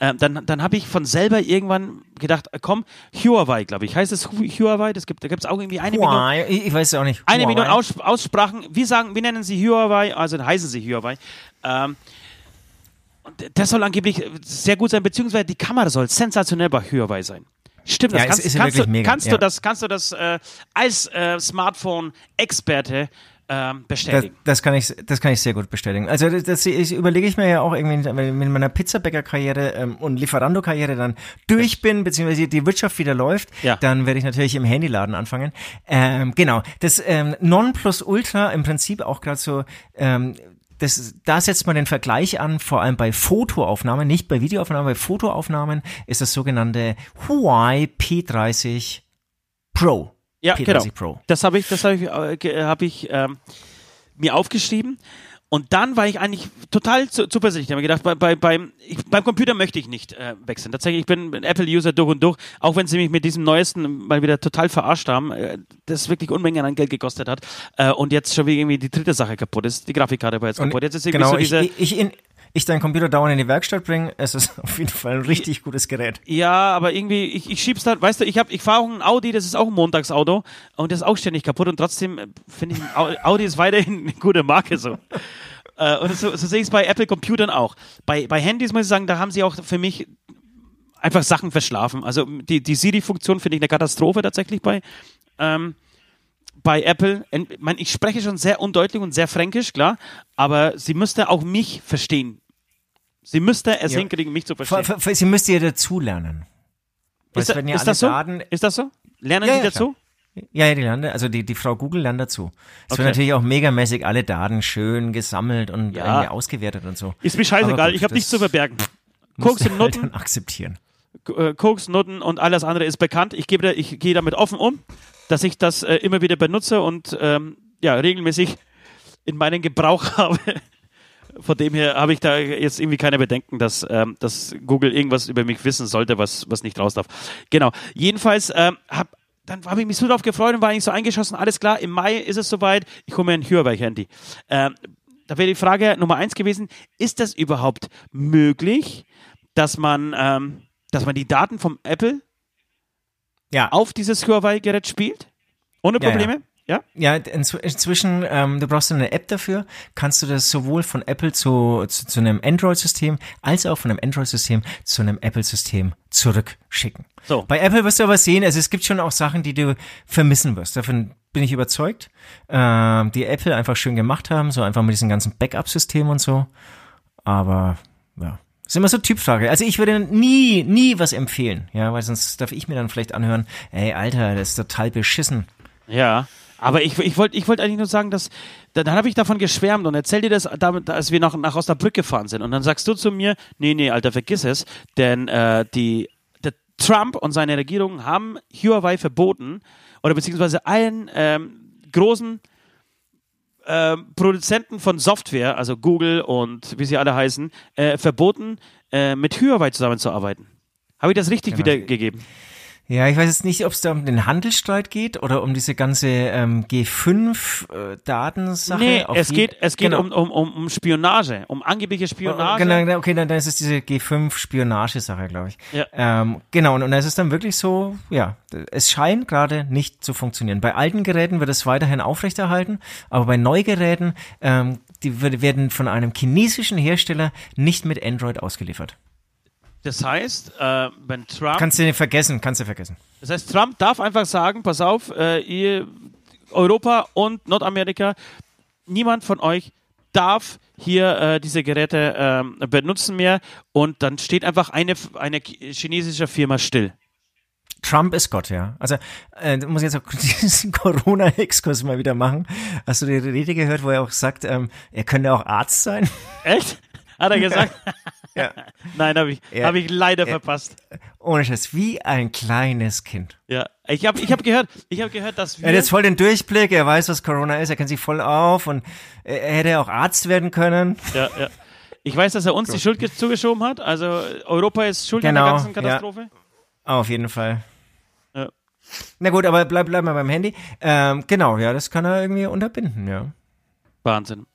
Ähm, dann dann habe ich von selber irgendwann gedacht, äh, komm, Huawei, glaube ich. Heißt es Hu- Huawei? Das gibt, da gibt es auch irgendwie eine Million. Huawei, ich, ich weiß es auch nicht. Eine Huawei. Million Aus Aussprachen. Wir sagen, wir nennen sie Huawei, also heißen sie Huawei. Ähm, und das soll angeblich sehr gut sein, beziehungsweise die Kamera soll sensationell bei Huawei sein. Stimmt, das Ja, kannst, ist ja kannst, du, mega, kannst ja. du das, kannst du das äh, als äh, Smartphone-Experte ähm, Das, bestätigen? das kann ich, das kann ich sehr gut bestätigen. Also das, das ich überlege ich mir ja auch irgendwie, wenn ich mit meiner Pizzabäcker-Karriere ähm, und Lieferando-Karriere dann durch bin, beziehungsweise die Wirtschaft wieder läuft, Ja. dann werde ich natürlich im Handyladen anfangen. Ähm, genau, das ähm, Nonplusultra im Prinzip auch gerade so. Ähm, das, da setzt man den Vergleich an, vor allem bei Fotoaufnahmen, nicht bei Videoaufnahmen, bei Fotoaufnahmen ist das sogenannte Huawei P30 Pro. Ja, P30 genau. Pro. Das habe ich, das habe ich, äh, ge- hab ich ähm, mir aufgeschrieben. Und dann war ich eigentlich total zu- zuversichtlich. Ich habe mir gedacht, bei, bei, beim, ich, beim Computer möchte ich nicht äh, wechseln. Tatsächlich, ich bin ein Apple-User durch und durch, auch wenn sie mich mit diesem neuesten mal wieder total verarscht haben, äh, das wirklich Unmengen an Geld gekostet hat. Äh, und jetzt schon wie irgendwie die dritte Sache kaputt ist. Die Grafikkarte war jetzt kaputt. Jetzt ist irgendwie genau, so diese. ich, ich, in, ich deinen Computer dauernd in die Werkstatt bringe, es ist auf jeden Fall ein richtig gutes Gerät. Ja, aber irgendwie, ich, ich schieb's da, weißt du, ich, hab, ich fahre auch ein Audi, das ist auch ein Montagsauto und das ist auch ständig kaputt und trotzdem äh, finde ich, Au- Audi ist weiterhin eine gute Marke so. Äh, und so, so sehe ich es bei Apple Computern auch. Bei, bei Handys muss ich sagen, da haben sie auch für mich einfach Sachen verschlafen. Also die, die Siri-Funktion finde ich eine Katastrophe tatsächlich bei, ähm, bei Apple. Ich, spreche schon sehr undeutlich und sehr fränkisch, klar, aber sie müsste auch mich verstehen. Sie müsste es Ja. hinkriegen, mich zu verstehen. vor- vor- Sie müsst ja dazulernen. Ist, da, ja ist das so? Daten, Ist das so? Lernen Ja, die dazu? ja, ja, die lernen, also die, die Frau Google lernt dazu. Es Okay. werden natürlich auch megamäßig alle Daten schön gesammelt und irgendwie ausgewertet und so. Ist mir scheißegal, gut, ich habe nichts zu verbergen. Koks und halt Nutten, dann akzeptieren. äh, Koks, Nutten und alles andere ist bekannt. Ich, gebe ich gehe damit offen um, dass ich das äh, immer wieder benutze und ähm, ja, regelmäßig in meinen Gebrauch [laughs] habe. Von dem her habe ich da jetzt irgendwie keine Bedenken, dass, ähm, dass Google irgendwas über mich wissen sollte, was, was nicht raus darf. Genau. Jedenfalls ähm, hab, dann habe ich mich so darauf gefreut und war eigentlich so eingeschossen. Alles klar, im Mai ist es soweit. Ich hole mir ein Huawei-Handy. Ähm, da wäre die Frage Nummer eins gewesen: Ist das überhaupt möglich, dass man, ähm, dass man die Daten vom Apple Ja, auf dieses Huawei-Gerät spielt? Ohne Ja, ja. Probleme? Ja? Ja, inzw- inzwischen, ähm, du brauchst eine App dafür, kannst du das sowohl von Apple zu, zu, zu einem Android-System als auch von einem Android-System zu einem Apple-System zurückschicken. So. Bei Apple wirst du aber sehen, also es gibt schon auch Sachen, die du vermissen wirst. Davon bin ich überzeugt, ähm, die Apple einfach schön gemacht haben, so einfach mit diesem ganzen Backup-System und so. Aber ja, ist immer so Typfrage. Also ich würde nie, nie was empfehlen, ja, weil sonst darf ich mir dann vielleicht anhören, ey Alter, das ist total beschissen. Ja. Aber ich, ich wollte ich wollt eigentlich nur sagen, dass dann, dann habe ich davon geschwärmt und erzähl dir das, damit, als wir nach, nach Osnabrück gefahren sind. Und dann sagst du zu mir, nee, nee, Alter, vergiss es, denn äh, die, der Trump und seine Regierung haben Huawei verboten oder beziehungsweise allen ähm, großen ähm, Produzenten von Software, also Google und wie sie alle heißen, äh, verboten, äh, mit Huawei zusammenzuarbeiten. Habe ich das richtig Genau. wiedergegeben? Ja, ich weiß jetzt nicht, ob es da um den Handelsstreit geht oder um diese ganze ähm, G5-Datensache. Nee, es geht, es geht genau. um, um, um, um Spionage, um angebliche Spionage. Genau, genau, okay, dann, dann ist es diese G5-Spionagesache, glaube ich. Ja. Ähm, genau, und, und es ist dann wirklich so, ja, es scheint gerade nicht zu funktionieren. Bei alten Geräten wird es weiterhin aufrechterhalten, aber bei Neugeräten, ähm, die werden von einem chinesischen Hersteller nicht mit Android ausgeliefert. Das heißt, äh, wenn Trump, Kannst du vergessen, kannst du vergessen. das heißt, Trump darf einfach sagen, pass auf, äh, ihr Europa und Nordamerika, niemand von euch darf hier äh, diese Geräte ähm, benutzen mehr und dann steht einfach eine, eine chinesische Firma still. Trump ist Gott, ja. Also, äh, muss ich jetzt auch [laughs] diesen Corona-Exkurs mal wieder machen. Hast du die Rede gehört, wo er auch sagt, ähm, er könnte auch Arzt sein? Echt? Hat er gesagt? [laughs] Ja. [laughs] Nein, habe ich, Er- hab ich leider er- verpasst. Ohne Scheiß, wie ein kleines Kind. Ja, ich habe ich hab gehört, ich habe gehört, dass wir Er hat jetzt voll den Durchblick, er weiß, was Corona ist, er kennt sich voll auf und er hätte auch Arzt werden können. ja, ja. Ich weiß, dass er uns die Schuld ge- zugeschoben hat. Also Europa ist schuld an Genau, der ganzen ja. Katastrophe. Auf jeden Fall. Ja. Na gut, aber bleib, bleib mal beim Handy. Ähm, genau, ja, das kann er irgendwie unterbinden, ja. Wahnsinn.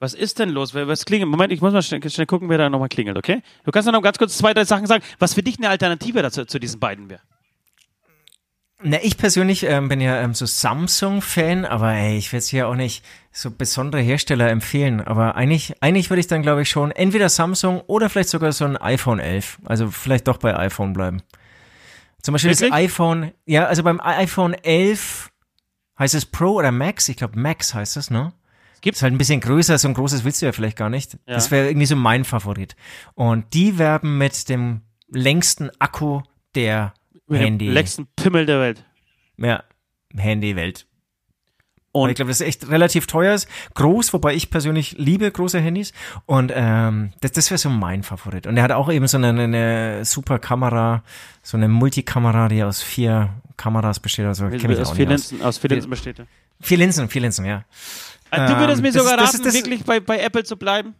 Was ist denn los? Was klingelt? Moment, ich muss mal schnell, schnell gucken, wer da nochmal klingelt, okay? Du kannst noch ganz kurz zwei, drei Sachen sagen, was für dich eine Alternative dazu, zu diesen beiden wäre. Na, ich persönlich ähm, bin ja ähm, so Samsung-Fan, aber ey, ich will jetzt hier auch nicht so besondere Hersteller empfehlen. Aber eigentlich, eigentlich würde ich dann, glaube ich, schon entweder Samsung oder vielleicht sogar so ein iPhone 11. Also vielleicht doch bei iPhone bleiben. Zum Beispiel das Wirklich? iPhone, ja, also beim iPhone 11 heißt es Pro oder Max? Ich glaube Max heißt es, ne? Gibt- Ist halt ein bisschen größer, so ein großes willst du ja vielleicht gar nicht. Ja. Das wäre irgendwie so mein Favorit. Und die werben mit dem längsten Akku der Mit dem Handy. längsten Pimmel der Welt. Ja, Handy-Welt. Und Und ich glaube, das ist echt relativ teuer ist. Groß, wobei ich persönlich liebe große Handys. Und ähm, das, das wäre so mein Favorit. Und er hat auch eben so eine, eine super Kamera, so eine Multikamera, die aus vier Kameras besteht. Also kenn mich aus auch vier, nicht aus. Linsen, aus vier Linsen besteht er. Vier Linsen, vier Linsen, ja. Äh, du würdest Ähm, mir das sogar das raten, ist das- wirklich bei, bei Apple zu bleiben?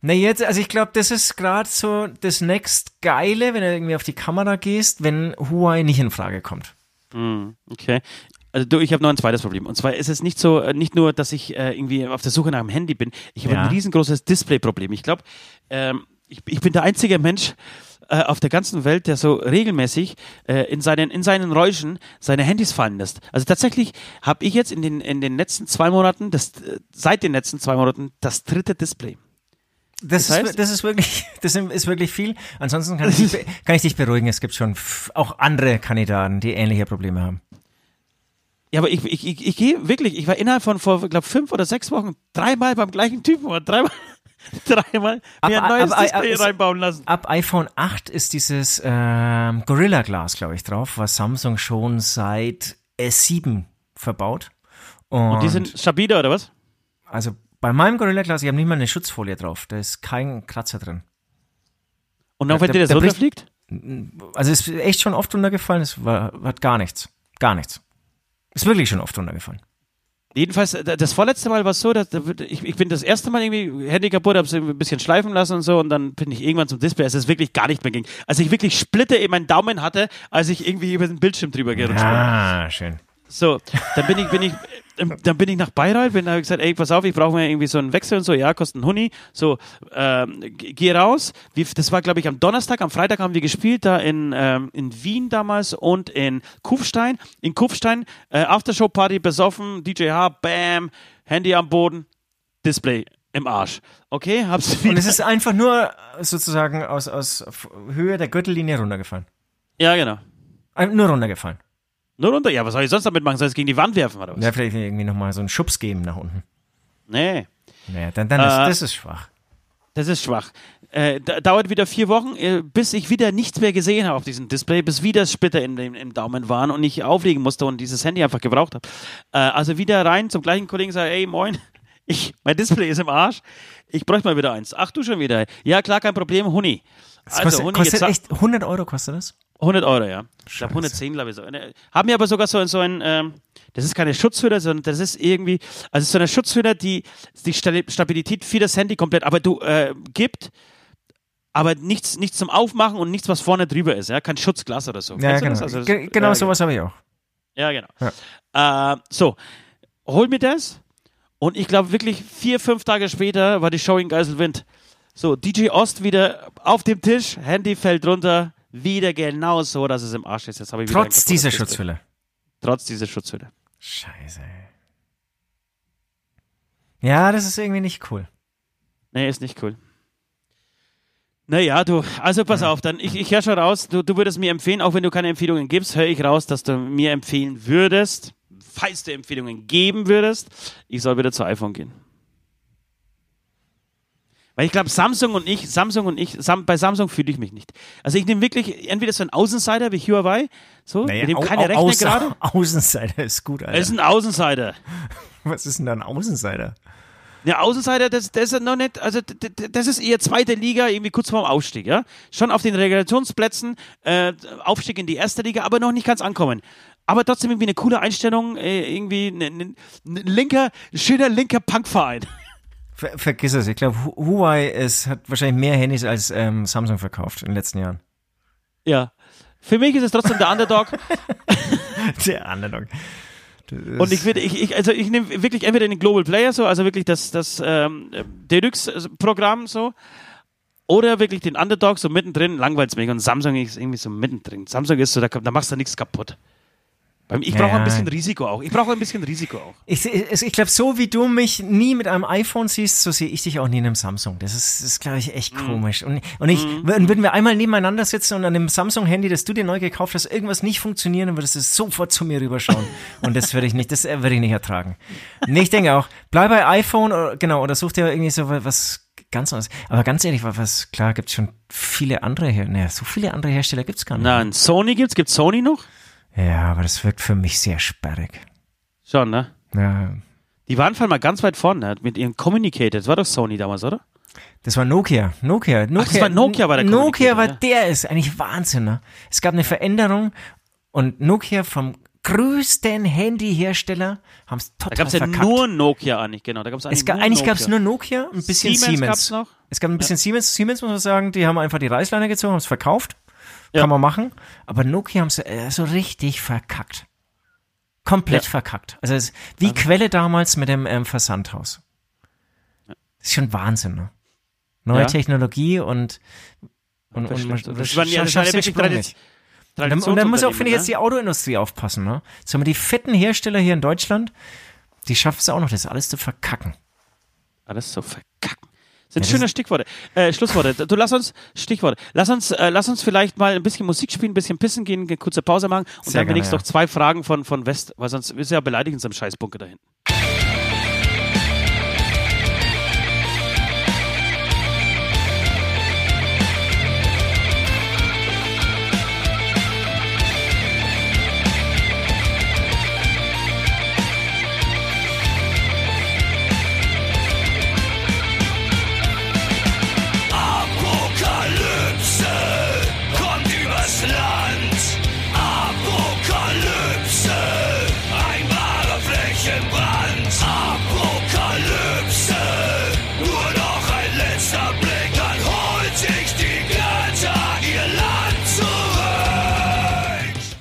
Na jetzt, also ich glaube, das ist gerade so das next Geile, wenn du irgendwie auf die Kamera gehst, wenn Huawei nicht in Frage kommt. Hm, okay. Also du, ich habe noch ein zweites Problem. Und zwar ist es nicht so, äh, nicht nur, dass ich äh, irgendwie auf der Suche nach einem Handy bin. Ich habe Ja. ein riesengroßes Display-Problem. Ich glaube, ähm, ich, ich bin der einzige Mensch äh, auf der ganzen Welt, der so regelmäßig äh, in seinen in seinen Räuschen seine Handys fallen lässt. Also tatsächlich habe ich jetzt in den in den letzten zwei Monaten, das, äh, seit den letzten zwei Monaten, das dritte Display. Das, Das heißt- ist, das ist wirklich, [laughs] das ist wirklich viel. Ansonsten kann ich, [laughs] kann ich dich beruhigen. Es gibt schon auch andere Kandidaten, die ähnliche Probleme haben. Ja, aber ich, ich, ich, ich gehe wirklich, ich war innerhalb von vor, glaube fünf oder sechs Wochen dreimal beim gleichen Typen und dreimal, [laughs] dreimal mir ein neues aber- Display aber- reinbauen lassen. Ab iPhone 8 ist dieses ähm, Gorilla Glas, glaube ich, drauf, was Samsung schon seit S7 verbaut. Und, Und die sind stabiler, oder was? also bei meinem Gorilla Glas, ich habe nicht mal eine Schutzfolie drauf. Da ist kein Kratzer drin. Und auch wenn dir das runterfliegt? Also es ist echt schon oft runtergefallen. Es war, hat gar nichts. Gar nichts. Ist wirklich schon oft runtergefallen. Jedenfalls, das vorletzte Mal war es so, dass ich, ich bin das erste Mal irgendwie Handy kaputt, habe es ein bisschen schleifen lassen und so und dann bin ich irgendwann zum Display, als es wirklich gar nicht mehr ging. Als ich wirklich Splitter in meinen Daumen hatte, als ich irgendwie über den Bildschirm drüber gerutscht bin. Ah, schön. So, dann bin ich, bin ich, dann bin ich nach Bayreuth, bin habe gesagt, ey, pass auf, ich brauche mir irgendwie so einen Wechsel und so, ja, kostet einen Huni. So, ähm, geh raus. Wie, das war, glaube ich, am Donnerstag, am Freitag haben wir gespielt, da in, ähm, in Wien damals und in Kufstein. In Kufstein, äh, Aftershow-Party, besoffen, DJ bam, Handy am Boden, Display im Arsch. Okay, hab's Und wieder. es ist einfach nur sozusagen aus, aus Höhe der Gürtellinie runtergefallen. ja, genau. Ein- Nur runtergefallen. Nur runter. Ja, was soll ich sonst damit machen? Soll ich es gegen die Wand werfen oder was? Ja, vielleicht irgendwie nochmal so einen Schubs geben nach unten. Nee. Naja, dann, dann ist, Äh, das ist schwach. Das ist schwach. Äh, da, dauert wieder vier Wochen, äh, bis ich wieder nichts mehr gesehen habe auf diesem Display, bis wieder Splitter in dem, im Daumen waren und ich auflegen musste und dieses Handy einfach gebraucht habe. Äh, also wieder rein zum gleichen Kollegen, sage, ey, moin, [laughs] ich, mein Display ist im Arsch, ich bräuchte mal wieder eins. Ach du schon wieder. Ja, klar, kein Problem, Huni. Das Also, kostet, Huni, kostet echt 100 Euro kostet das? 100 Euro, ja. Ich Scheiße. glaube 110, glaube ich so. Äh, Haben mir aber sogar so, so ein, ähm, das ist keine Schutzhülle, sondern das ist irgendwie, also so eine Schutzhülle, die die Stabi- Stabilität für das Handy komplett, aber du äh, gibt, aber nichts, nichts zum Aufmachen und nichts, was vorne drüber ist, ja, kein Schutzglas oder so. Ja, Kennst genau. Also Ge- genau ja, sowas habe ich auch. Ja, genau. Äh, so, hol mir das und ich glaube wirklich vier, fünf Tage später war die Show in Geiselwind. So, DJ Ost wieder auf dem Tisch, Handy fällt runter, wieder genau so, dass es im Arsch ist. Jetzt habe ich Trotz dieser Display. Schutzhülle. Trotz dieser Schutzhülle. Scheiße. Ja, das ist irgendwie nicht cool. Nee, ist nicht cool. Naja, du, also pass auf, dann ich, ich höre schon raus, du, du würdest mir empfehlen, auch wenn du keine Empfehlungen gibst, höre ich raus, dass du mir empfehlen würdest, falls du Empfehlungen geben würdest, ich soll wieder zu iPhone gehen. Weil ich glaube, Samsung und ich, Samsung und ich, Sam, bei Samsung fühle ich mich nicht. Also ich nehme wirklich entweder so einen Außenseiter wie Huawei, so, Naja, mit dem au- keiner au- rechnet Außen- gerade. [laughs] Außenseiter ist gut, Alter. Er ist ein Außenseiter. [laughs] Was ist denn da ein Außenseiter? Ja, Außenseiter, das, das ist noch nicht, also das ist eher zweite Liga, irgendwie kurz vorm Aufstieg, ja. Schon auf den Regulationsplätzen, äh, Aufstieg in die erste Liga, aber noch nicht ganz ankommen. Aber trotzdem irgendwie eine coole Einstellung, äh, irgendwie ein, ein, ein linker, schöner linker Punkverein. Ver vergiss es. Ich glaube, Huawei ist, hat wahrscheinlich mehr Handys als ähm, Samsung verkauft in den letzten Jahren. Ja. Für mich ist es trotzdem der Underdog. [laughs] [laughs] Der Underdog. Und ich würde, ich, ich, also ich nehme wirklich entweder den Global Player so, also wirklich das, das ähm, Deluxe-Programm so, oder wirklich den Underdog so mittendrin, langweilt mich. Und Samsung ist irgendwie so mittendrin. Samsung ist so, da, da machst du nichts kaputt. Ich brauche Ja. ein bisschen Risiko auch. Ich brauche ein bisschen Risiko auch. Ich, ich, ich glaube, so wie du mich nie mit einem iPhone siehst, so sehe ich dich auch nie in einem Samsung. Das ist, ist glaube ich, echt komisch. Und, und ich, würden würden wir einmal nebeneinander sitzen und an dem Samsung-Handy, das du dir neu gekauft hast, irgendwas nicht funktionieren, dann würdest du sofort zu mir rüberschauen. [laughs] und das würde ich nicht, das äh, würde ich nicht ertragen. Nee, ich denke auch, bleib bei iPhone, oder, genau, oder such dir irgendwie so was ganz anderes. Aber ganz ehrlich, was, klar, gibt schon viele andere, Her naja, so viele andere Hersteller gibt's gar nicht. Nein, Sony gibt's, gibt's Sony noch? Ja, aber das wirkt für mich sehr sperrig. Schon, ne? Ja, Die waren vor allem mal ganz weit vorne ne? mit ihrem Communicator. Das war doch Sony damals, oder? Das war Nokia. Nokia. Nokia das war Nokia, war der Nokia war der ist eigentlich Wahnsinn. Ne? Es gab eine Veränderung und Nokia vom größten Handyhersteller haben es Da total gab's ja nur Nokia eigentlich, genau. Da gab's eigentlich es gab, nur eigentlich gab es nur Nokia, ein bisschen Siemens Siemens. gab's noch. Es gab ein bisschen Siemens. Siemens muss man sagen, die haben einfach die Reißleine gezogen, haben es verkauft. Ja. Kann man machen. Aber Nokia haben es äh, so richtig verkackt. Komplett Ja. verkackt. Also es, wie Quelle damals mit dem ähm, Versandhaus. Das ist schon Wahnsinn, ne? Neue. Technologie und und, Das und man, das waren ja- das schaffst waren ja wirklich Sprung Tradi- nicht. Und dann, und dann muss auch, finde ich, jetzt Traditionsunternehmen, die Autoindustrie aufpassen, ne? Sagen wir, die fetten Hersteller hier in Deutschland, die schaffen es auch noch, das alles zu verkacken. Alles so verkacken. Das sind das schöne Stichworte. Äh, Schlussworte. Du lass uns Stichworte. Lass uns, äh, lass uns vielleicht mal ein bisschen Musik spielen, ein bisschen pissen gehen, eine kurze Pause machen und Sehr dann wenigstens gerne, noch zwei Fragen von, von West, weil sonst ist ja beleidigt in so einem Scheißbunker da hinten.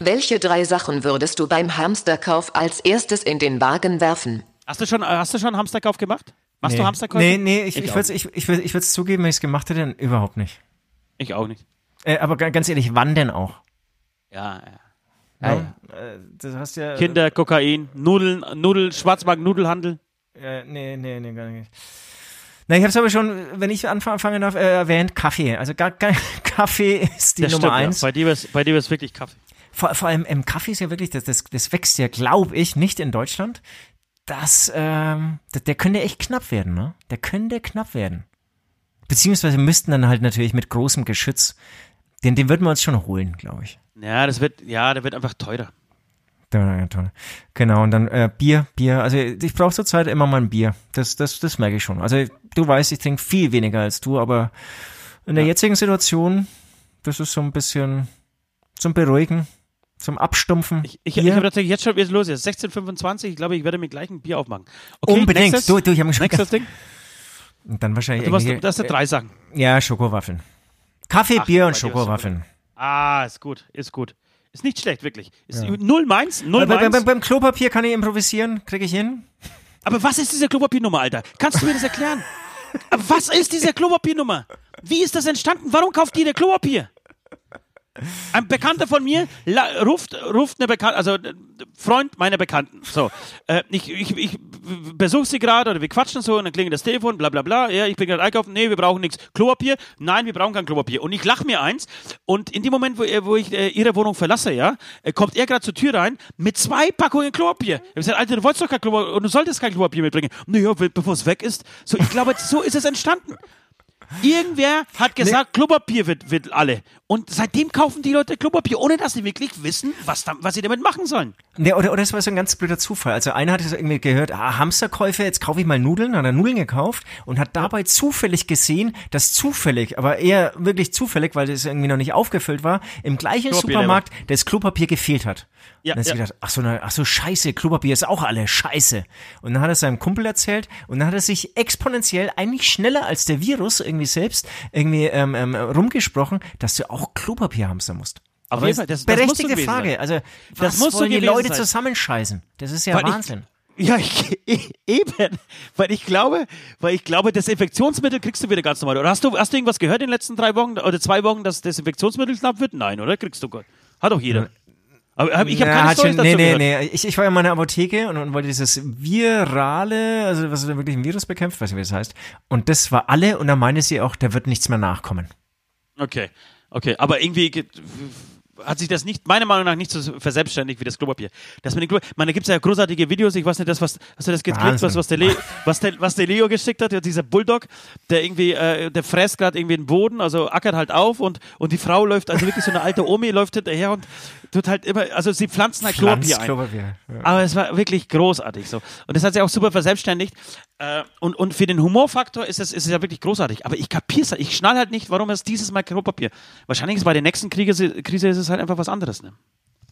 Welche drei Sachen würdest du beim Hamsterkauf als erstes in den Wagen werfen? Hast du schon, hast du schon Hamsterkauf gemacht? Machst nee. du Hamsterkäufe? Nee, nee, ich, ich, auch würde es ich, ich, ich würd's zugeben, wenn ich es gemacht hätte, überhaupt nicht. Ich auch nicht. Äh, aber ga- ganz ehrlich, wann denn auch? Ja, ja. Ja, Äh, das hast ja. Kinder, Kokain, Nudeln, Nudel, Schwarzmarkt-Nudelhandel. Äh, nee, nee, nee, gar nicht. Na, ich habe es aber schon, wenn ich anfangen darf, äh, erwähnt, Kaffee. Also gar, gar, [laughs] Kaffee ist die Das Nummer stimmt, eins. Ja. Bei dir ist bei dir ist wirklich Kaffee. Vor, vor allem im Kaffee ist ja wirklich, das, das, das wächst ja, glaube ich, nicht in Deutschland. Das, ähm, der, der könnte echt knapp werden, ne? Der könnte knapp werden. Beziehungsweise müssten dann halt natürlich mit großem Geschütz, den, den würden wir uns schon holen, glaube ich. Ja, das wird, ja, der wird einfach teurer. Ja, ja. Genau, und dann äh, Bier, Bier. Also ich brauche zurzeit immer mal ein Bier. Das, das, das merke ich schon. Also du weißt, ich trinke viel weniger als du, aber in der jetzigen Situation, das ist so ein bisschen zum Beruhigen, zum Abstumpfen. Ich, ich, ich habe tatsächlich jetzt schon wieder los. Jetzt 16,25. Ich glaube, ich werde mir gleich ein Bier aufmachen. Okay, Unbedingt. Nächstes, Du, du, ich hab schon nächstes Ding. Und dann wahrscheinlich Du hast, das sind drei Sachen. Ja, Schokowaffeln. Kaffee, Ach, Bier und Schokowaffeln. Ah, ist gut, ist gut. Ist nicht schlecht, wirklich. Ist null meins, null bei, meins. bei, beim Klopapier kann ich improvisieren, kriege ich hin. Aber was ist diese Klopapiernummer, Alter? Kannst du mir das erklären? Aber [laughs] was ist diese Klopapiernummer? Wie ist das entstanden? Warum kauft jeder Klopapier? Ein Bekannter von mir ruft, ruft eine Bekannte, also äh, Freund meiner Bekannten. So, äh, ich, ich, ich besuche sie gerade oder wir quatschen so und dann klingelt das Telefon, bla bla bla. Ja, ich bin gerade einkaufen. Nee, wir brauchen nichts. Klopapier? Nein, wir brauchen kein Klopapier. Und ich lache mir eins und in dem Moment, wo, wo ich äh, ihre Wohnung verlasse, ja, äh, kommt er gerade zur Tür rein mit zwei Packungen Klopapier. Ich habe gesagt, Alter, du wolltest doch kein Klopapier und du solltest kein Klopapier mitbringen. Naja, bevor es weg ist. So, ich glaube, so ist es entstanden. Irgendwer hat gesagt, nee. Klopapier wird, wird alle. Und seitdem kaufen die Leute Klopapier, ohne dass sie wirklich wissen, was, da, was sie damit machen sollen. Nee, oder, oder es war so ein ganz blöder Zufall. Also einer hat es irgendwie gehört, ah, Hamsterkäufe, jetzt kaufe ich mal Nudeln, hat er Nudeln gekauft und hat dabei zufällig gesehen, dass zufällig, aber eher wirklich zufällig, weil das irgendwie noch nicht aufgefüllt war, im gleichen Supermarkt das Klopapier gefehlt hat. Ja, und dann ja. hat gedacht, ach so, ach so, scheiße, Klopapier ist auch alle, scheiße. Und dann hat er seinem Kumpel erzählt und dann hat er sich exponentiell, eigentlich schneller als der Virus irgendwie selbst, irgendwie ähm, ähm, rumgesprochen, dass du auch Klopapier hamstern musst. Auf jeden Fall, das, berechtigte das Frage. Sein. Also, das muss wollen die Leute sein. zusammenscheißen? Das ist ja weil Wahnsinn. Ich, ja, ich, [laughs] eben, weil ich glaube, weil ich glaube, Desinfektionsmittel kriegst du wieder ganz normal. Oder hast du, hast du irgendwas gehört in den letzten drei Wochen oder zwei Wochen, dass Desinfektionsmittel knapp wird? Nein, oder? Kriegst du Gott. Hat doch jeder. Aber hab, ich habe keine Storys schon, dazu Nee, nee, nee. Ich, ich war in der Apotheke und, und wollte dieses virale, also was wirklich ein Virus bekämpft, weiß nicht, wie das heißt. Und das war alle und dann meinte sie auch, da wird nichts mehr nachkommen. Okay, okay. Aber irgendwie hat sich das nicht, meiner Meinung nach, nicht so verselbstständigt wie das Klopapier. Das mit dem Klopapier, man, da gibt es ja großartige Videos, ich weiß nicht, das, was, hast du das gekriegt, was, was, der Le, was, der, was der Leo geschickt hat, dieser Bulldog, der irgendwie, äh, der fräst gerade irgendwie den Boden, also ackert halt auf und, und die Frau läuft, also wirklich so eine alte Omi läuft hinterher und tut halt immer, also sie pflanzen halt Klopapier ein. Klopapier, ja. Aber es war wirklich großartig so. Und das hat sich auch super verselbstständigt. Äh, und, und für den Humorfaktor ist es, ist es ja wirklich großartig. Aber ich kapier's halt, ich schnall halt nicht, warum es dieses Mal Klopapier. Wahrscheinlich ist bei der nächsten Krise, Krise ist es halt einfach was anderes, ne?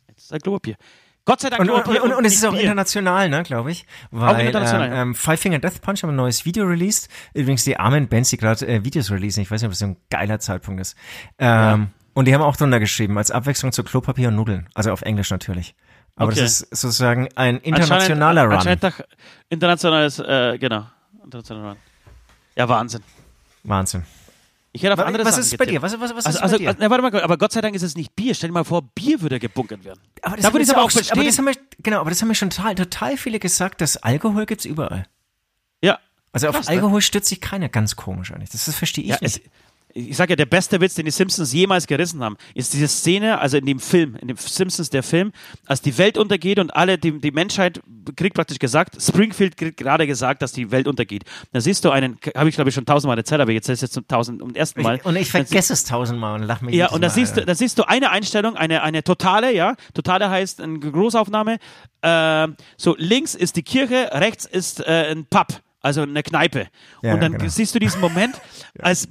Jetzt ist halt Klopapier. Gott sei Dank. Und, und, und, und es ist auch Bier. international, ne, glaube ich. Weil, auch international. Ähm, ähm, Five Finger Death Punch haben ein neues Video released. Übrigens die armen Bands, die gerade äh, Videos releasen. Ich weiß nicht, ob das so ein geiler Zeitpunkt ist. Ähm, ja. Und die haben auch drunter geschrieben, als Abwechslung zu Klopapier und Nudeln. Also auf Englisch natürlich. Aber okay. das ist sozusagen ein internationaler anscheinend, Run. Anscheinend internationales, äh, genau. Internationaler Run. Ja, Wahnsinn. Wahnsinn. Ich hätte auf was, andere was ist bei dir? Was, was, was also, ist also, bei dir? Na, warte mal, aber Gott sei Dank ist es nicht Bier. Stell dir mal vor, Bier würde gebunkert werden. Aber das da würde ich aber auch verstehen. Aber das haben wir, genau, aber das haben wir schon total, total viele gesagt, dass Alkohol gibt's überall. Ja. Also auf Krass, ne? Alkohol ne? stützt sich keiner ganz komisch eigentlich. Das, das verstehe ich ja, nicht. Es, ich sage ja, der beste Witz, den die Simpsons jemals gerissen haben, ist diese Szene, also in dem Film, in dem Simpsons der Film, als die Welt untergeht und alle, die, die Menschheit kriegt praktisch gesagt, Springfield kriegt gerade gesagt, dass die Welt untergeht. Da siehst du einen, habe ich glaube ich schon tausendmal erzählt, aber jetzt ist es jetzt zum tausend und ersten Mal. Ich, und ich vergesse es tausendmal und lach mich Ja, und da siehst du, da siehst du eine Einstellung, eine, eine totale, ja, totale heißt eine Großaufnahme, äh, so links ist die Kirche, rechts ist äh, ein Pub also eine Kneipe. Ja, und dann genau. siehst du diesen Moment, [laughs] als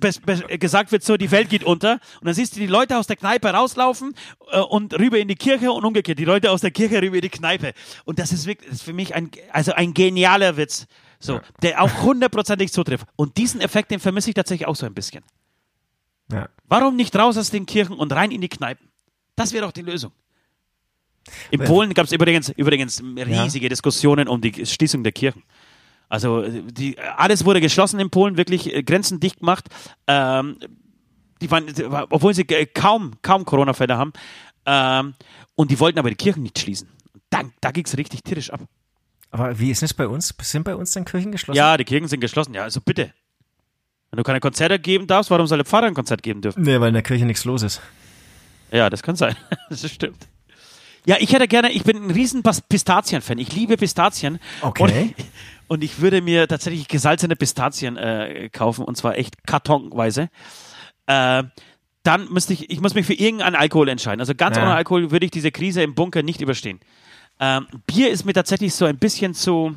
gesagt wird, so die Welt geht unter. Und dann siehst du die Leute aus der Kneipe rauslaufen äh, und rüber in die Kirche und umgekehrt. Die Leute aus der Kirche rüber in die Kneipe. Und das ist wirklich, das ist für mich ein, also ein genialer Witz. So, ja. der auch hundertprozentig zutrifft. Und diesen Effekt, den vermisse ich tatsächlich auch so ein bisschen. Ja. Warum nicht raus aus den Kirchen und rein in die Kneipen? Das wäre doch die Lösung. In Polen gab es übrigens, übrigens riesige Diskussionen um die Schließung der Kirchen. Also die, alles wurde geschlossen in Polen, wirklich äh, Grenzen dicht gemacht. Ähm, die waren, obwohl sie kaum, kaum Corona-Fälle haben. Ähm, und die wollten aber die Kirchen nicht schließen. Dann, da ging es richtig tierisch ab. Aber wie ist es bei uns? Sind bei uns dann Kirchen geschlossen? Ja, die Kirchen sind geschlossen. Ja, also bitte. Wenn du keine Konzerte geben darfst, warum soll der Pfarrer ein Konzert geben dürfen? Nee, weil in der Kirche nichts los ist. Ja, das kann sein. [laughs] das stimmt. Ja, ich hätte gerne, ich bin ein riesen Pistazien-Fan. Ich liebe Pistazien. Okay. Und und ich würde mir tatsächlich gesalzene Pistazien äh, kaufen und zwar echt kartonweise. Äh, dann müsste ich, ich muss mich für irgendeinen Alkohol entscheiden. Also ganz ja. ohne Alkohol würde ich diese Krise im Bunker nicht überstehen. Ähm, Bier ist mir tatsächlich so ein bisschen zu.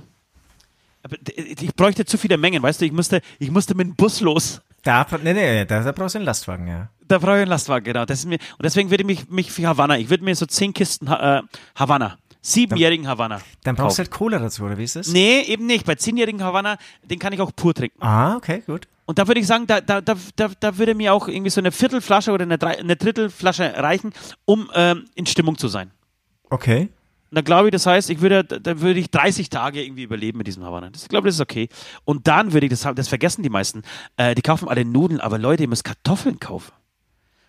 Ich bräuchte zu viele Mengen, weißt du, ich musste, ich musste mit dem Bus los. Da, nee, nee, da, da brauchst du einen Lastwagen, ja. Da brauche ich einen Lastwagen, genau. Das ist mir, und deswegen würde ich mich, mich für Havanna, ich würde mir so zehn Kisten äh, Havanna Siebenjährigen Havanna. Dann brauchst du halt Cola dazu, oder wie ist das? Nee, eben nicht. Bei zehnjährigen Havanna, den kann ich auch pur trinken. Ah, okay, gut. Und da würde ich sagen, da, da, da, da, würde mir auch irgendwie so eine Viertelflasche oder eine, eine Drittelflasche reichen, um ähm, in Stimmung zu sein. Okay. Und da glaube ich, das heißt, ich würde, da würde ich 30 Tage irgendwie überleben mit diesem Havanna. Das, ich glaube, das ist okay. Und dann würde ich, das, das vergessen die meisten, äh, die kaufen alle Nudeln, aber Leute, ihr müsst Kartoffeln kaufen.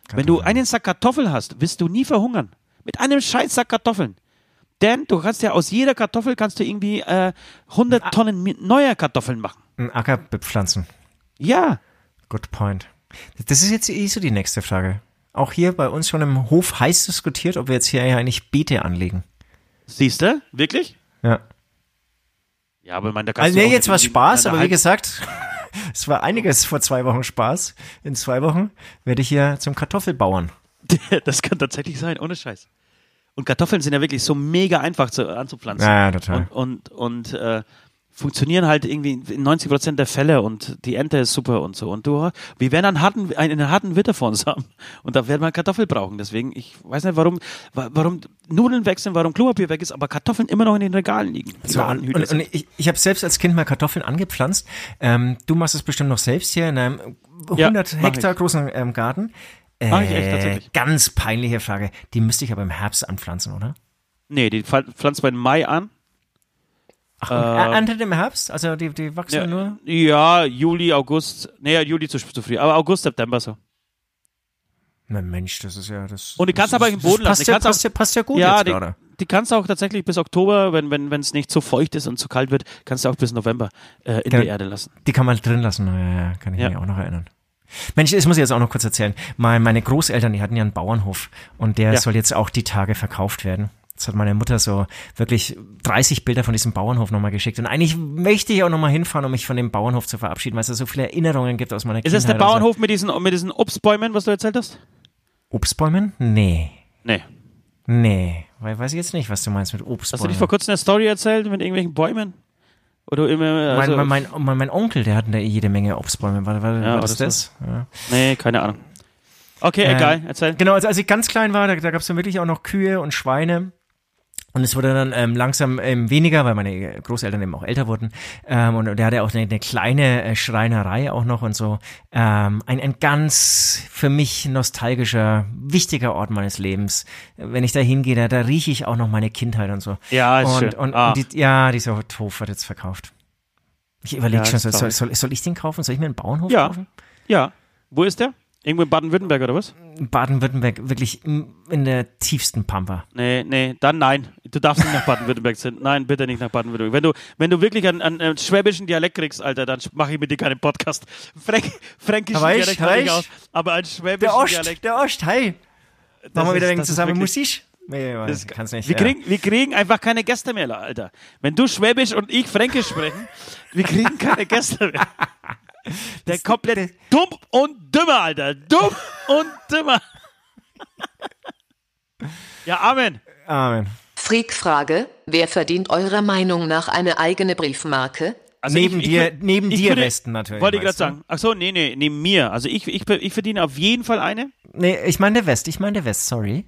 Kartoffeln. Wenn du einen Sack Kartoffeln hast, wirst du nie verhungern. Mit einem scheiß Sack Kartoffeln Denn du kannst ja aus jeder Kartoffel kannst du irgendwie äh, 100 Tonnen mi- neuer Kartoffeln machen. Ein Acker bepflanzen. Ja. Good point. Das ist jetzt eh so die nächste Frage. Auch hier bei uns schon im Hof heiß diskutiert, ob wir jetzt hier eigentlich Beete anlegen. Siehst du? Wirklich? Ja. Ja, aber meine, da kannst Also du nee, jetzt war Spaß, aber wie gesagt, [laughs] es war einiges vor zwei Wochen Spaß. In zwei Wochen werde ich hier zum Kartoffelbauern. [laughs] Das kann tatsächlich sein, ohne Scheiß. Und Kartoffeln sind ja wirklich so mega einfach zu, anzupflanzen. Ja, ja, total. Und, und, und äh, funktionieren halt irgendwie in 90 Prozent der Fälle und die Ente ist super und so. Und du, wir werden einen harten, einen harten Winter vor uns [laughs] haben. Und da werden wir Kartoffel brauchen. Deswegen, ich weiß nicht, warum, wa- warum Nudeln weg sind, warum Klopapier weg ist, aber Kartoffeln immer noch in den Regalen liegen. So, Ja, und, und, ich, ich habe selbst als Kind mal Kartoffeln angepflanzt. Ähm, du machst es bestimmt noch selbst hier in einem Ja, 100 mach Hektar großen ähm, Garten. Äh, Mach ich echt tatsächlich. Ganz peinliche Frage. Die müsste ich aber im Herbst anpflanzen, oder? nee, die pfl- pflanzt bei Mai an. Ach, und äh, erntet im Herbst? Also die, die wachsen Ja, nur? ja, Juli, August. Nee, ja, Juli zu, zu früh. Aber August, September so. Na Mensch, das ist ja das. Und die kannst du aber im Boden lassen. Passt Die ja, auch- passt, ja, passt ja gut ja, jetzt die, gerade. die kannst du auch tatsächlich bis Oktober, wenn wenn wenn es nicht zu feucht ist und zu kalt wird, kannst du auch bis November äh, in Ja. der Erde lassen. Die kann man drin lassen, ja, ja, kann ich Ja. mich auch noch erinnern. Mensch, das muss ich jetzt auch noch kurz erzählen. Mein, meine Großeltern, die hatten ja einen Bauernhof und der Ja. soll jetzt auch die Tage verkauft werden. Jetzt hat meine Mutter so wirklich 30 Bilder von diesem Bauernhof nochmal geschickt. Und eigentlich möchte ich auch nochmal hinfahren, um mich von dem Bauernhof zu verabschieden, weil es da so viele Erinnerungen gibt aus meiner Ist das Kindheit. der Bauernhof mit diesen mit diesen Obstbäumen, was du erzählt hast? So. Obstbäumen? Nee. Nee. Nee. Weil, weiß ich jetzt nicht, was du meinst mit Hast du Obstbäumen. nicht vor kurzem eine Story erzählt mit irgendwelchen Bäumen? Oder immer also, mein, mein, mein, mein, Onkel, der hat da jede Menge Obstbäume. War, war, Ja, war das das das? Ja. Nee, keine Ahnung. Okay, Ähm, egal, erzähl. Genau, also als ich ganz klein war, da, da gab es dann wirklich auch noch Kühe und Schweine. Und es wurde dann ähm, langsam ähm, weniger, weil meine Großeltern eben auch älter wurden. Ähm, und der hatte auch eine, eine kleine äh, Schreinerei auch noch und so. Ähm, ein, ein ganz für mich nostalgischer, wichtiger Ort meines Lebens. Wenn ich da hingehe, da, da rieche ich auch noch meine Kindheit und so. Ja, ist und, schön. Und, Ah. und die, ja, dieser Hof wird jetzt verkauft. Ich überlege Ja, schon, soll, soll, soll, soll ich den kaufen? Soll ich mir einen Bauernhof Ja. kaufen? Ja. Wo ist der? Irgendwo in Baden-Württemberg oder was? Baden-Württemberg, wirklich in der tiefsten Pampa. Nee, nee, dann nein. Du darfst nicht nach Baden-Württemberg [laughs] sind. Nein, bitte nicht nach Baden-Württemberg. Wenn du, wenn du wirklich einen, einen, einen schwäbischen Dialekt kriegst, Alter, dann mache ich mit dir keinen Podcast. Fränk, fränkischen Aber ich- Dialekt habe ich aber aus, aber ein schwäbischen Der Ost, Dialekt. der Ost, hey. Machen wir wieder wegen zusammen Musik? Nee, Das das kann's nicht. wir, ja. kriegen, wir kriegen einfach keine Gäste mehr, Alter. Wenn du Schwäbisch und ich Fränkisch sprechen, wir kriegen keine Gäste mehr. [laughs] Der komplett dumm und dümmer, Alter. Dumm und dümmer. Ja, Amen. Amen. Freak-Frage, wer verdient eurer Meinung nach eine eigene Briefmarke? Also neben ich- ich dir, würd- neben ich dir würde- Westen natürlich. Wollte ich gerade sagen. Ach so, nee, nee, neben mir. Also ich, ich, ich verdiene auf jeden Fall eine. Nee, ich meine der West, ich meine der West, sorry.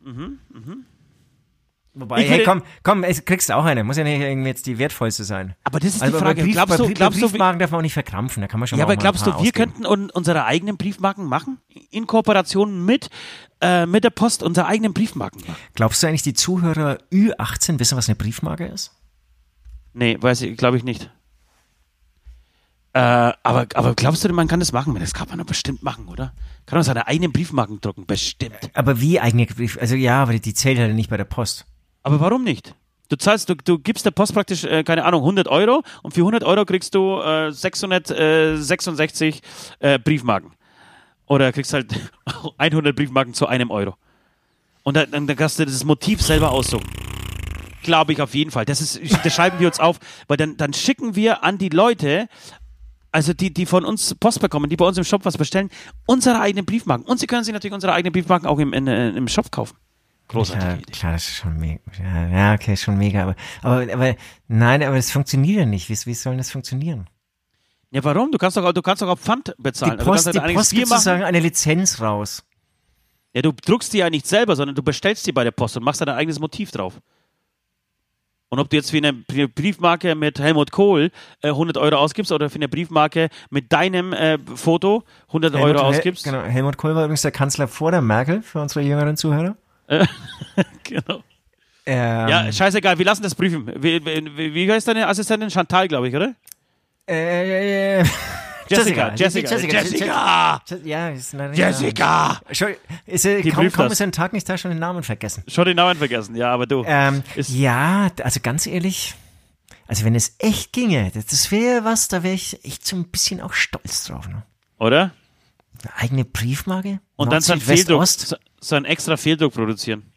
Mhm, mhm. Wobei, hey, komm, komm, es kriegst du auch eine. Muss ja nicht irgendwie jetzt die wertvollste sein. Aber das ist Also die Frage. Brief, glaubst du, glaubst du, Briefmarken darf man auch nicht verkrampfen, da kann man schon ja, mal aber glaubst du, wir ausgeben. könnten un unsere eigenen Briefmarken machen? In Kooperation mit, äh, mit der Post unsere eigenen Briefmarken machen? Glaubst du eigentlich, die Zuhörer Ü18 wissen, was eine Briefmarke ist? Nee, weiß ich, glaube ich nicht. Äh, aber, aber glaubst du, man kann das machen? Das kann man doch bestimmt machen, oder? Kann man seine eigenen Briefmarken drucken? Bestimmt. Aber wie eigene Brief, also ja, aber die, die zählt halt nicht bei der Post. Aber warum nicht? Du zahlst, du, du gibst der Post praktisch, äh, keine Ahnung, 100 Euro und für 100 Euro kriegst du äh, 666 äh, Briefmarken. Oder kriegst halt [laughs] 100 Briefmarken zu einem Euro. Und dann, dann, kannst du das Motiv selber aussuchen. Glaube ich auf jeden Fall. Das, ist, das schreiben wir uns auf, weil dann, dann schicken wir an die Leute, also die, die von uns Post bekommen, die bei uns im Shop was bestellen, unsere eigenen Briefmarken. Und sie können sich natürlich unsere eigenen Briefmarken auch im, in, im Shop kaufen. Großartige Ja, Idee. klar, das ist schon mega. Ja, okay, schon mega. Aber, aber, aber nein, aber das funktioniert ja nicht. Wie, wie soll das funktionieren? Ja, warum? Du kannst doch, du kannst doch auf Pfand Die bezahlen. Also du Post, kannst die halt Post gibt sozusagen eine Lizenz raus. Ja, du druckst die ja nicht selber, sondern du bestellst die bei der Post und machst da dein eigenes Motiv drauf. Und ob du jetzt für eine Brie- Briefmarke mit Helmut Kohl äh, 100 Euro ausgibst oder für eine Briefmarke mit deinem äh, Foto 100 Euro Helmut- Hel- ausgibst. Genau, Helmut Kohl war übrigens der Kanzler vor der Merkel, für unsere jüngeren Zuhörer. [laughs] genau. Ähm, Ja, scheißegal, wir lassen das prüfen. Wie, wie, wie heißt deine Assistentin? Chantal, glaube ich, oder? äh, äh, [laughs] Jessica, Jessica, Jessica. Jessica. Ja, ist Jessica! Schon, ist, äh, Die kaum, kaum ist ein Tag nicht da, schon den Namen vergessen. Schon den Namen vergessen, ja, aber du. Ähm, ja, also ganz ehrlich, also wenn es echt ginge, das, wäre was, da wäre ich echt so ein bisschen auch stolz drauf. Ne? Oder? Eine eigene Briefmarke? Und dann Nord, Süd, West, Ost? So, so ein extra Fehldruck produzieren.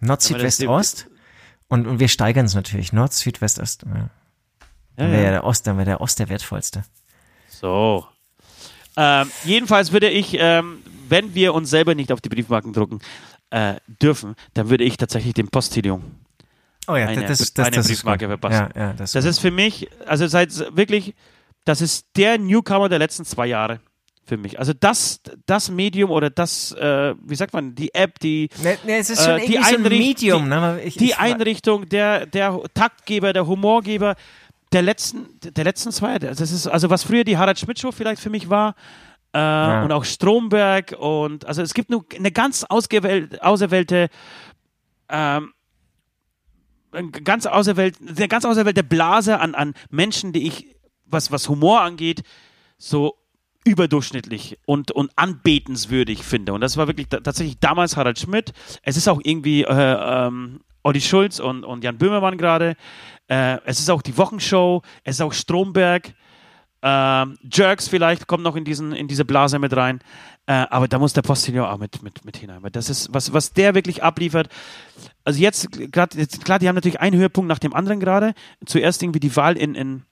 Nord, Süd, West, Ost. Und, und wir steigern es natürlich. Nord, Süd, West, Ost. Ja. Dann wäre ja. der Ost, dann wäre der Ost der wertvollste. So. Ähm, jedenfalls würde ich, ähm, wenn wir uns selber nicht auf die Briefmarken drucken äh, dürfen, dann würde ich tatsächlich den Postilium Oh ja, eine, das, das, eine das Briefmarke ist verpassen. Ja, ja, das, Das ist für mich, also seit wirklich, das ist der Newcomer der letzten zwei Jahre für mich. Also das, das Medium oder das, äh, wie sagt man, die App, die, Ne, ne, es ist schon äh, die irgendwie so ein Einricht- Medium. die- ne? aber Ich, die ich, Einrichtung, der, der Taktgeber, der Humorgeber der letzten, der letzten zwei. Das ist also was früher die Harald Schmidt Show vielleicht für mich war. Äh, Und auch Stromberg und also es gibt nur eine ganz ausgewählte, auserwählte ähm, eine ganz auserwählte, eine ganz auserwählte Blase an, an Menschen, die ich, was, was Humor angeht, so überdurchschnittlich und, und anbetenswürdig finde. Und das war wirklich ta- tatsächlich damals Harald Schmidt. Es ist auch irgendwie äh, ähm, Olli Schulz und, und Jan Böhmermann gerade. Äh, es ist auch die Wochenshow. Es ist auch Stromberg. Ähm, Jerks vielleicht kommt noch in, diesen, in diese Blase mit rein. Äh, aber da muss der Postillon auch mit, mit, mit hinein. Weil das ist, was, was der wirklich abliefert. Also jetzt, gerade, klar, die haben natürlich einen Höhepunkt nach dem anderen gerade. Zuerst irgendwie die Wahl in, in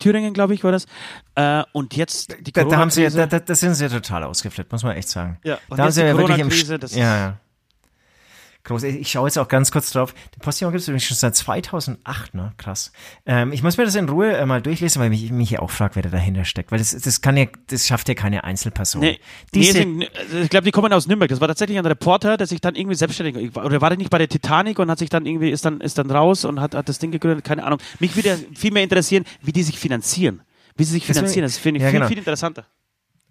Thüringen, glaube ich, war das. Äh, und jetzt die da, da haben sie, da, da, sind sie ja total ausgeflippt, muss man echt sagen. Ja, und da haben sie die ja wirklich im Corona-Krise, St- das ja, ja. Groß. Ich schaue jetzt auch ganz kurz drauf. Den Postillon gibt es übrigens schon seit 2008, ne? Krass. Ähm, ich muss mir das in Ruhe äh, mal durchlesen, weil ich mich ja auch frage, wer da dahinter steckt. Weil das, das kann ja, das schafft ja keine Einzelperson. Nee, nee Diese, sind, also ich glaube, die kommen aus Nürnberg. Das war tatsächlich ein Reporter, der sich dann irgendwie selbstständig oder war der nicht bei der Titanic und hat sich dann irgendwie ist dann ist dann raus und hat, hat das Ding gegründet. Keine Ahnung. Mich würde viel mehr interessieren, wie die sich finanzieren, wie sie sich finanzieren. Das finde ich ja, viel genau. viel interessanter.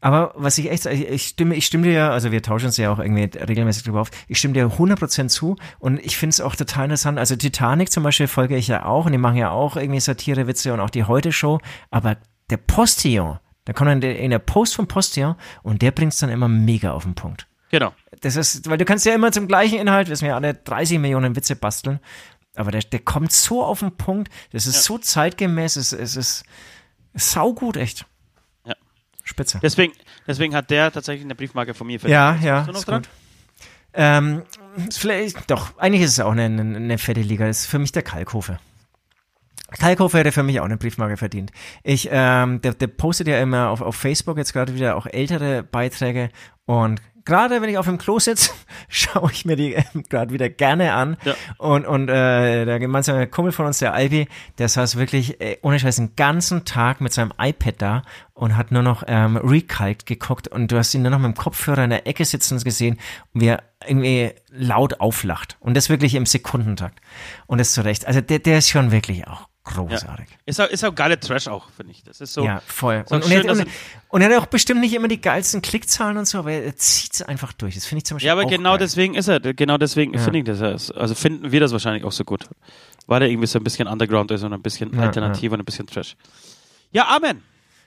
Aber was ich echt, ich ich stimme, ich stimme dir ja, also wir tauschen uns ja auch irgendwie regelmäßig drüber auf, ich stimme dir 100% zu und ich finde es auch total interessant. Also Titanic zum Beispiel folge ich ja auch und die machen ja auch irgendwie Satire-Witze und auch die Heute-Show, aber der Postillon, da kommt dann in der Post vom Postillon und der bringt's dann immer mega auf den Punkt. Genau. Das ist, weil du kannst ja immer zum gleichen Inhalt, wissen wir alle, 30 Millionen Witze basteln, aber der, der kommt so auf den Punkt, das ist so zeitgemäß, es, es ist saugut, echt. Ja. Spitze. Deswegen, deswegen hat der tatsächlich eine Briefmarke von mir. Ja, verdient. ja, Bist du noch ist dran? gut. Ähm, vielleicht, doch, eigentlich ist es auch eine, eine, eine fette Liga. Das ist für mich der Kalkofe. Kalkofe hätte für mich auch eine Briefmarke verdient. Ich, ähm, der, der postet ja immer auf, auf Facebook jetzt gerade wieder auch ältere Beiträge und gerade wenn ich auf dem Klo sitze, [laughs] schaue ich mir die ähm, gerade wieder gerne an. Ja. Und, und äh, der gemeinsame Kumpel von uns, der Albi, der saß wirklich äh, ohne Scheiß den ganzen Tag mit seinem iPad da und hat nur noch ähm, Recalc geguckt und du hast ihn nur noch mit dem Kopfhörer in der Ecke sitzen gesehen und wie er irgendwie laut auflacht. Und das wirklich im Sekundentakt. Und das zu Recht. Also der, der ist schon wirklich auch großartig. Ist auch, ist auch geile Trash auch, finde ich. Das ist so. Ja, voll. Auch Und, und, schön, er, dass und, und er hat auch bestimmt nicht immer die geilsten Klickzahlen und so, aber er zieht es einfach durch. Das finde ich zum Beispiel Ja, aber auch genau geil. deswegen ist er, genau deswegen finde ich das. Also finden wir das wahrscheinlich auch so gut. Weil er irgendwie so ein bisschen Underground ist und ein bisschen Ja, alternativ und ein bisschen Trash. Ja, Amen.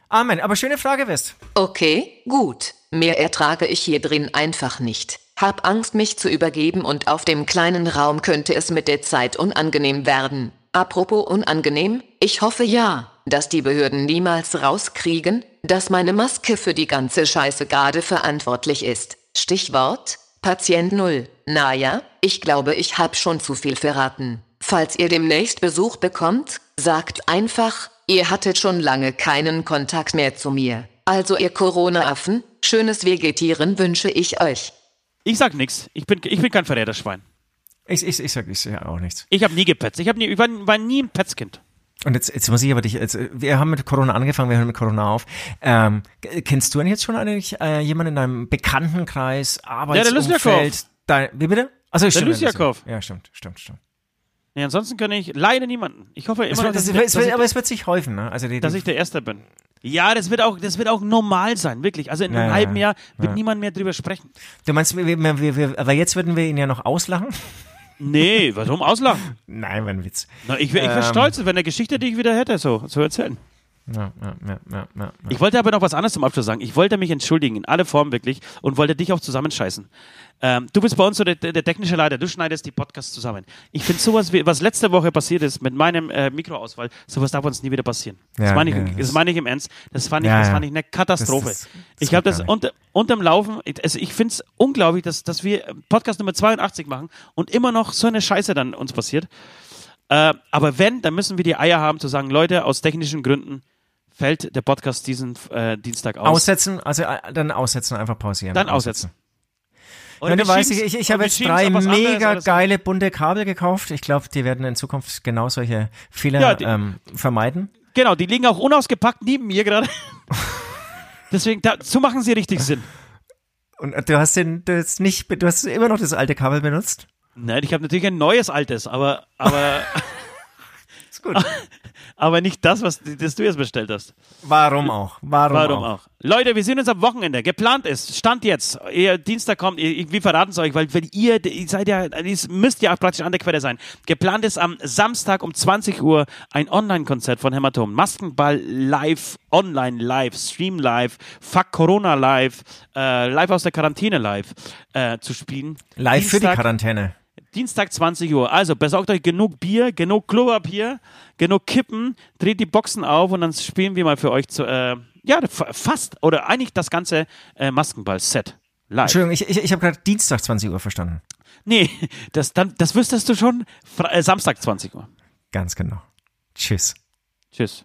Amen. Aber schöne Frage, West. Okay, gut. Mehr ertrage ich hier drin einfach nicht. Hab Angst, mich zu übergeben und auf dem kleinen Raum könnte es mit der Zeit unangenehm werden. Apropos unangenehm, ich hoffe ja, dass die Behörden niemals rauskriegen, dass meine Maske für die ganze Scheiße gerade verantwortlich ist. Stichwort Patient Null. Naja, ich glaube, ich hab schon zu viel verraten. Falls ihr demnächst Besuch bekommt, sagt einfach, ihr hattet schon lange keinen Kontakt mehr zu mir. Also ihr Corona-Affen, schönes Vegetieren wünsche ich euch. Ich sag nix. Ich bin, ich bin kein Verräterschwein. Ich, ich, ich sag ich sag auch nichts. Ich habe nie gepetzt. Ich, hab nie, ich war, war nie ein Petzkind. Und jetzt, jetzt muss ich aber dich, jetzt, wir haben mit Corona angefangen, wir hören mit Corona auf. Ähm, kennst du denn jetzt schon eigentlich äh, jemanden in deinem Bekanntenkreis. Arbeitsumfeld? Dein, wie bitte? Also Der Lysjakov. Ja, stimmt, stimmt, stimmt. Nee, ansonsten kann ich leider niemanden. Ich hoffe immer, wird, dass, das, ich, es dass, wird, ich, aber es wird sich häufen, ne? Also die, dass die, ich der Erste bin. Ja, das wird auch, das wird auch normal sein, wirklich. Also in Ja, einem ja, halben ja. Jahr wird Ja. niemand mehr drüber sprechen. du meinst, wir, wir, wir, aber jetzt würden wir ihn ja noch auslachen? Nee, warum auslachen? Nein, war ein Witz. Na, ich wäre wär Ähm. stolz, wenn der Geschichte, die ich wieder hätte, so, so erzählen. Ja, ja, ja. Ich wollte aber noch was anderes zum Abschluss sagen. Ich wollte mich entschuldigen, in alle Formen wirklich, und wollte dich auch zusammenscheißen. Ähm, du bist bei uns so der, der, technische Leiter, du schneidest die Podcasts zusammen. Ich finde sowas, wie, was letzte Woche passiert ist mit meinem äh, Mikroausfall, sowas darf uns nie wieder passieren. Das meine ich, das meine ich im Ernst. Das fand ich, das fand ich eine Katastrophe. Das- das- das ich habe das unter, unterm Laufen, ich- also ich finde es unglaublich, dass, dass wir Podcast Nummer 82 machen und immer noch so eine Scheiße dann uns passiert. Äh, aber wenn, dann müssen wir die Eier haben zu sagen, Leute, aus technischen Gründen fällt der Podcast diesen äh, Dienstag aus. Aussetzen, also äh, dann aussetzen, einfach pausieren. Dann aussetzen. Oder Ja, du weißt, ich, ich, ich habe jetzt drei anderes mega geile bunte Kabel gekauft. Ich glaube, die werden in Zukunft genau solche Fehler Ja, die- ähm, vermeiden. Genau, die liegen auch unausgepackt neben mir gerade. [laughs] Deswegen, da, so machen sie richtig Sinn. Und äh, du hast den, du hast nicht, du hast immer noch das alte Kabel benutzt. Nein, ich habe natürlich ein neues altes, aber, aber, [laughs] Ist gut. [laughs] aber nicht das, was das du jetzt bestellt hast. Warum auch? Warum, Warum auch? auch? Leute, wir sehen uns am Wochenende. Geplant ist, Stand jetzt. Ihr Dienstag kommt, wir verraten es euch, weil wenn ihr, ihr seid ja, ihr müsst ja praktisch an der Quelle sein. Geplant ist am Samstag um 20 Uhr ein Online-Konzert von Hämatom. Maskenball live, online live, Stream live, Fuck Corona live, äh, live aus der Quarantäne live äh, zu spielen. Live für die Dienstag- Quarantäne. Dienstag 20 Uhr. Also besorgt euch genug Bier, genug Klopapier, genug Kippen, dreht die Boxen auf und dann spielen wir mal für euch zu, äh, ja, fa- fast oder eigentlich das ganze äh, Maskenball-Set live. Entschuldigung, ich, ich, ich habe gerade Dienstag 20 Uhr verstanden. Nee, [laughs] das, dann, das wüsstest du schon. Äh, Samstag 20 Uhr. Ganz genau. Tschüss. Tschüss.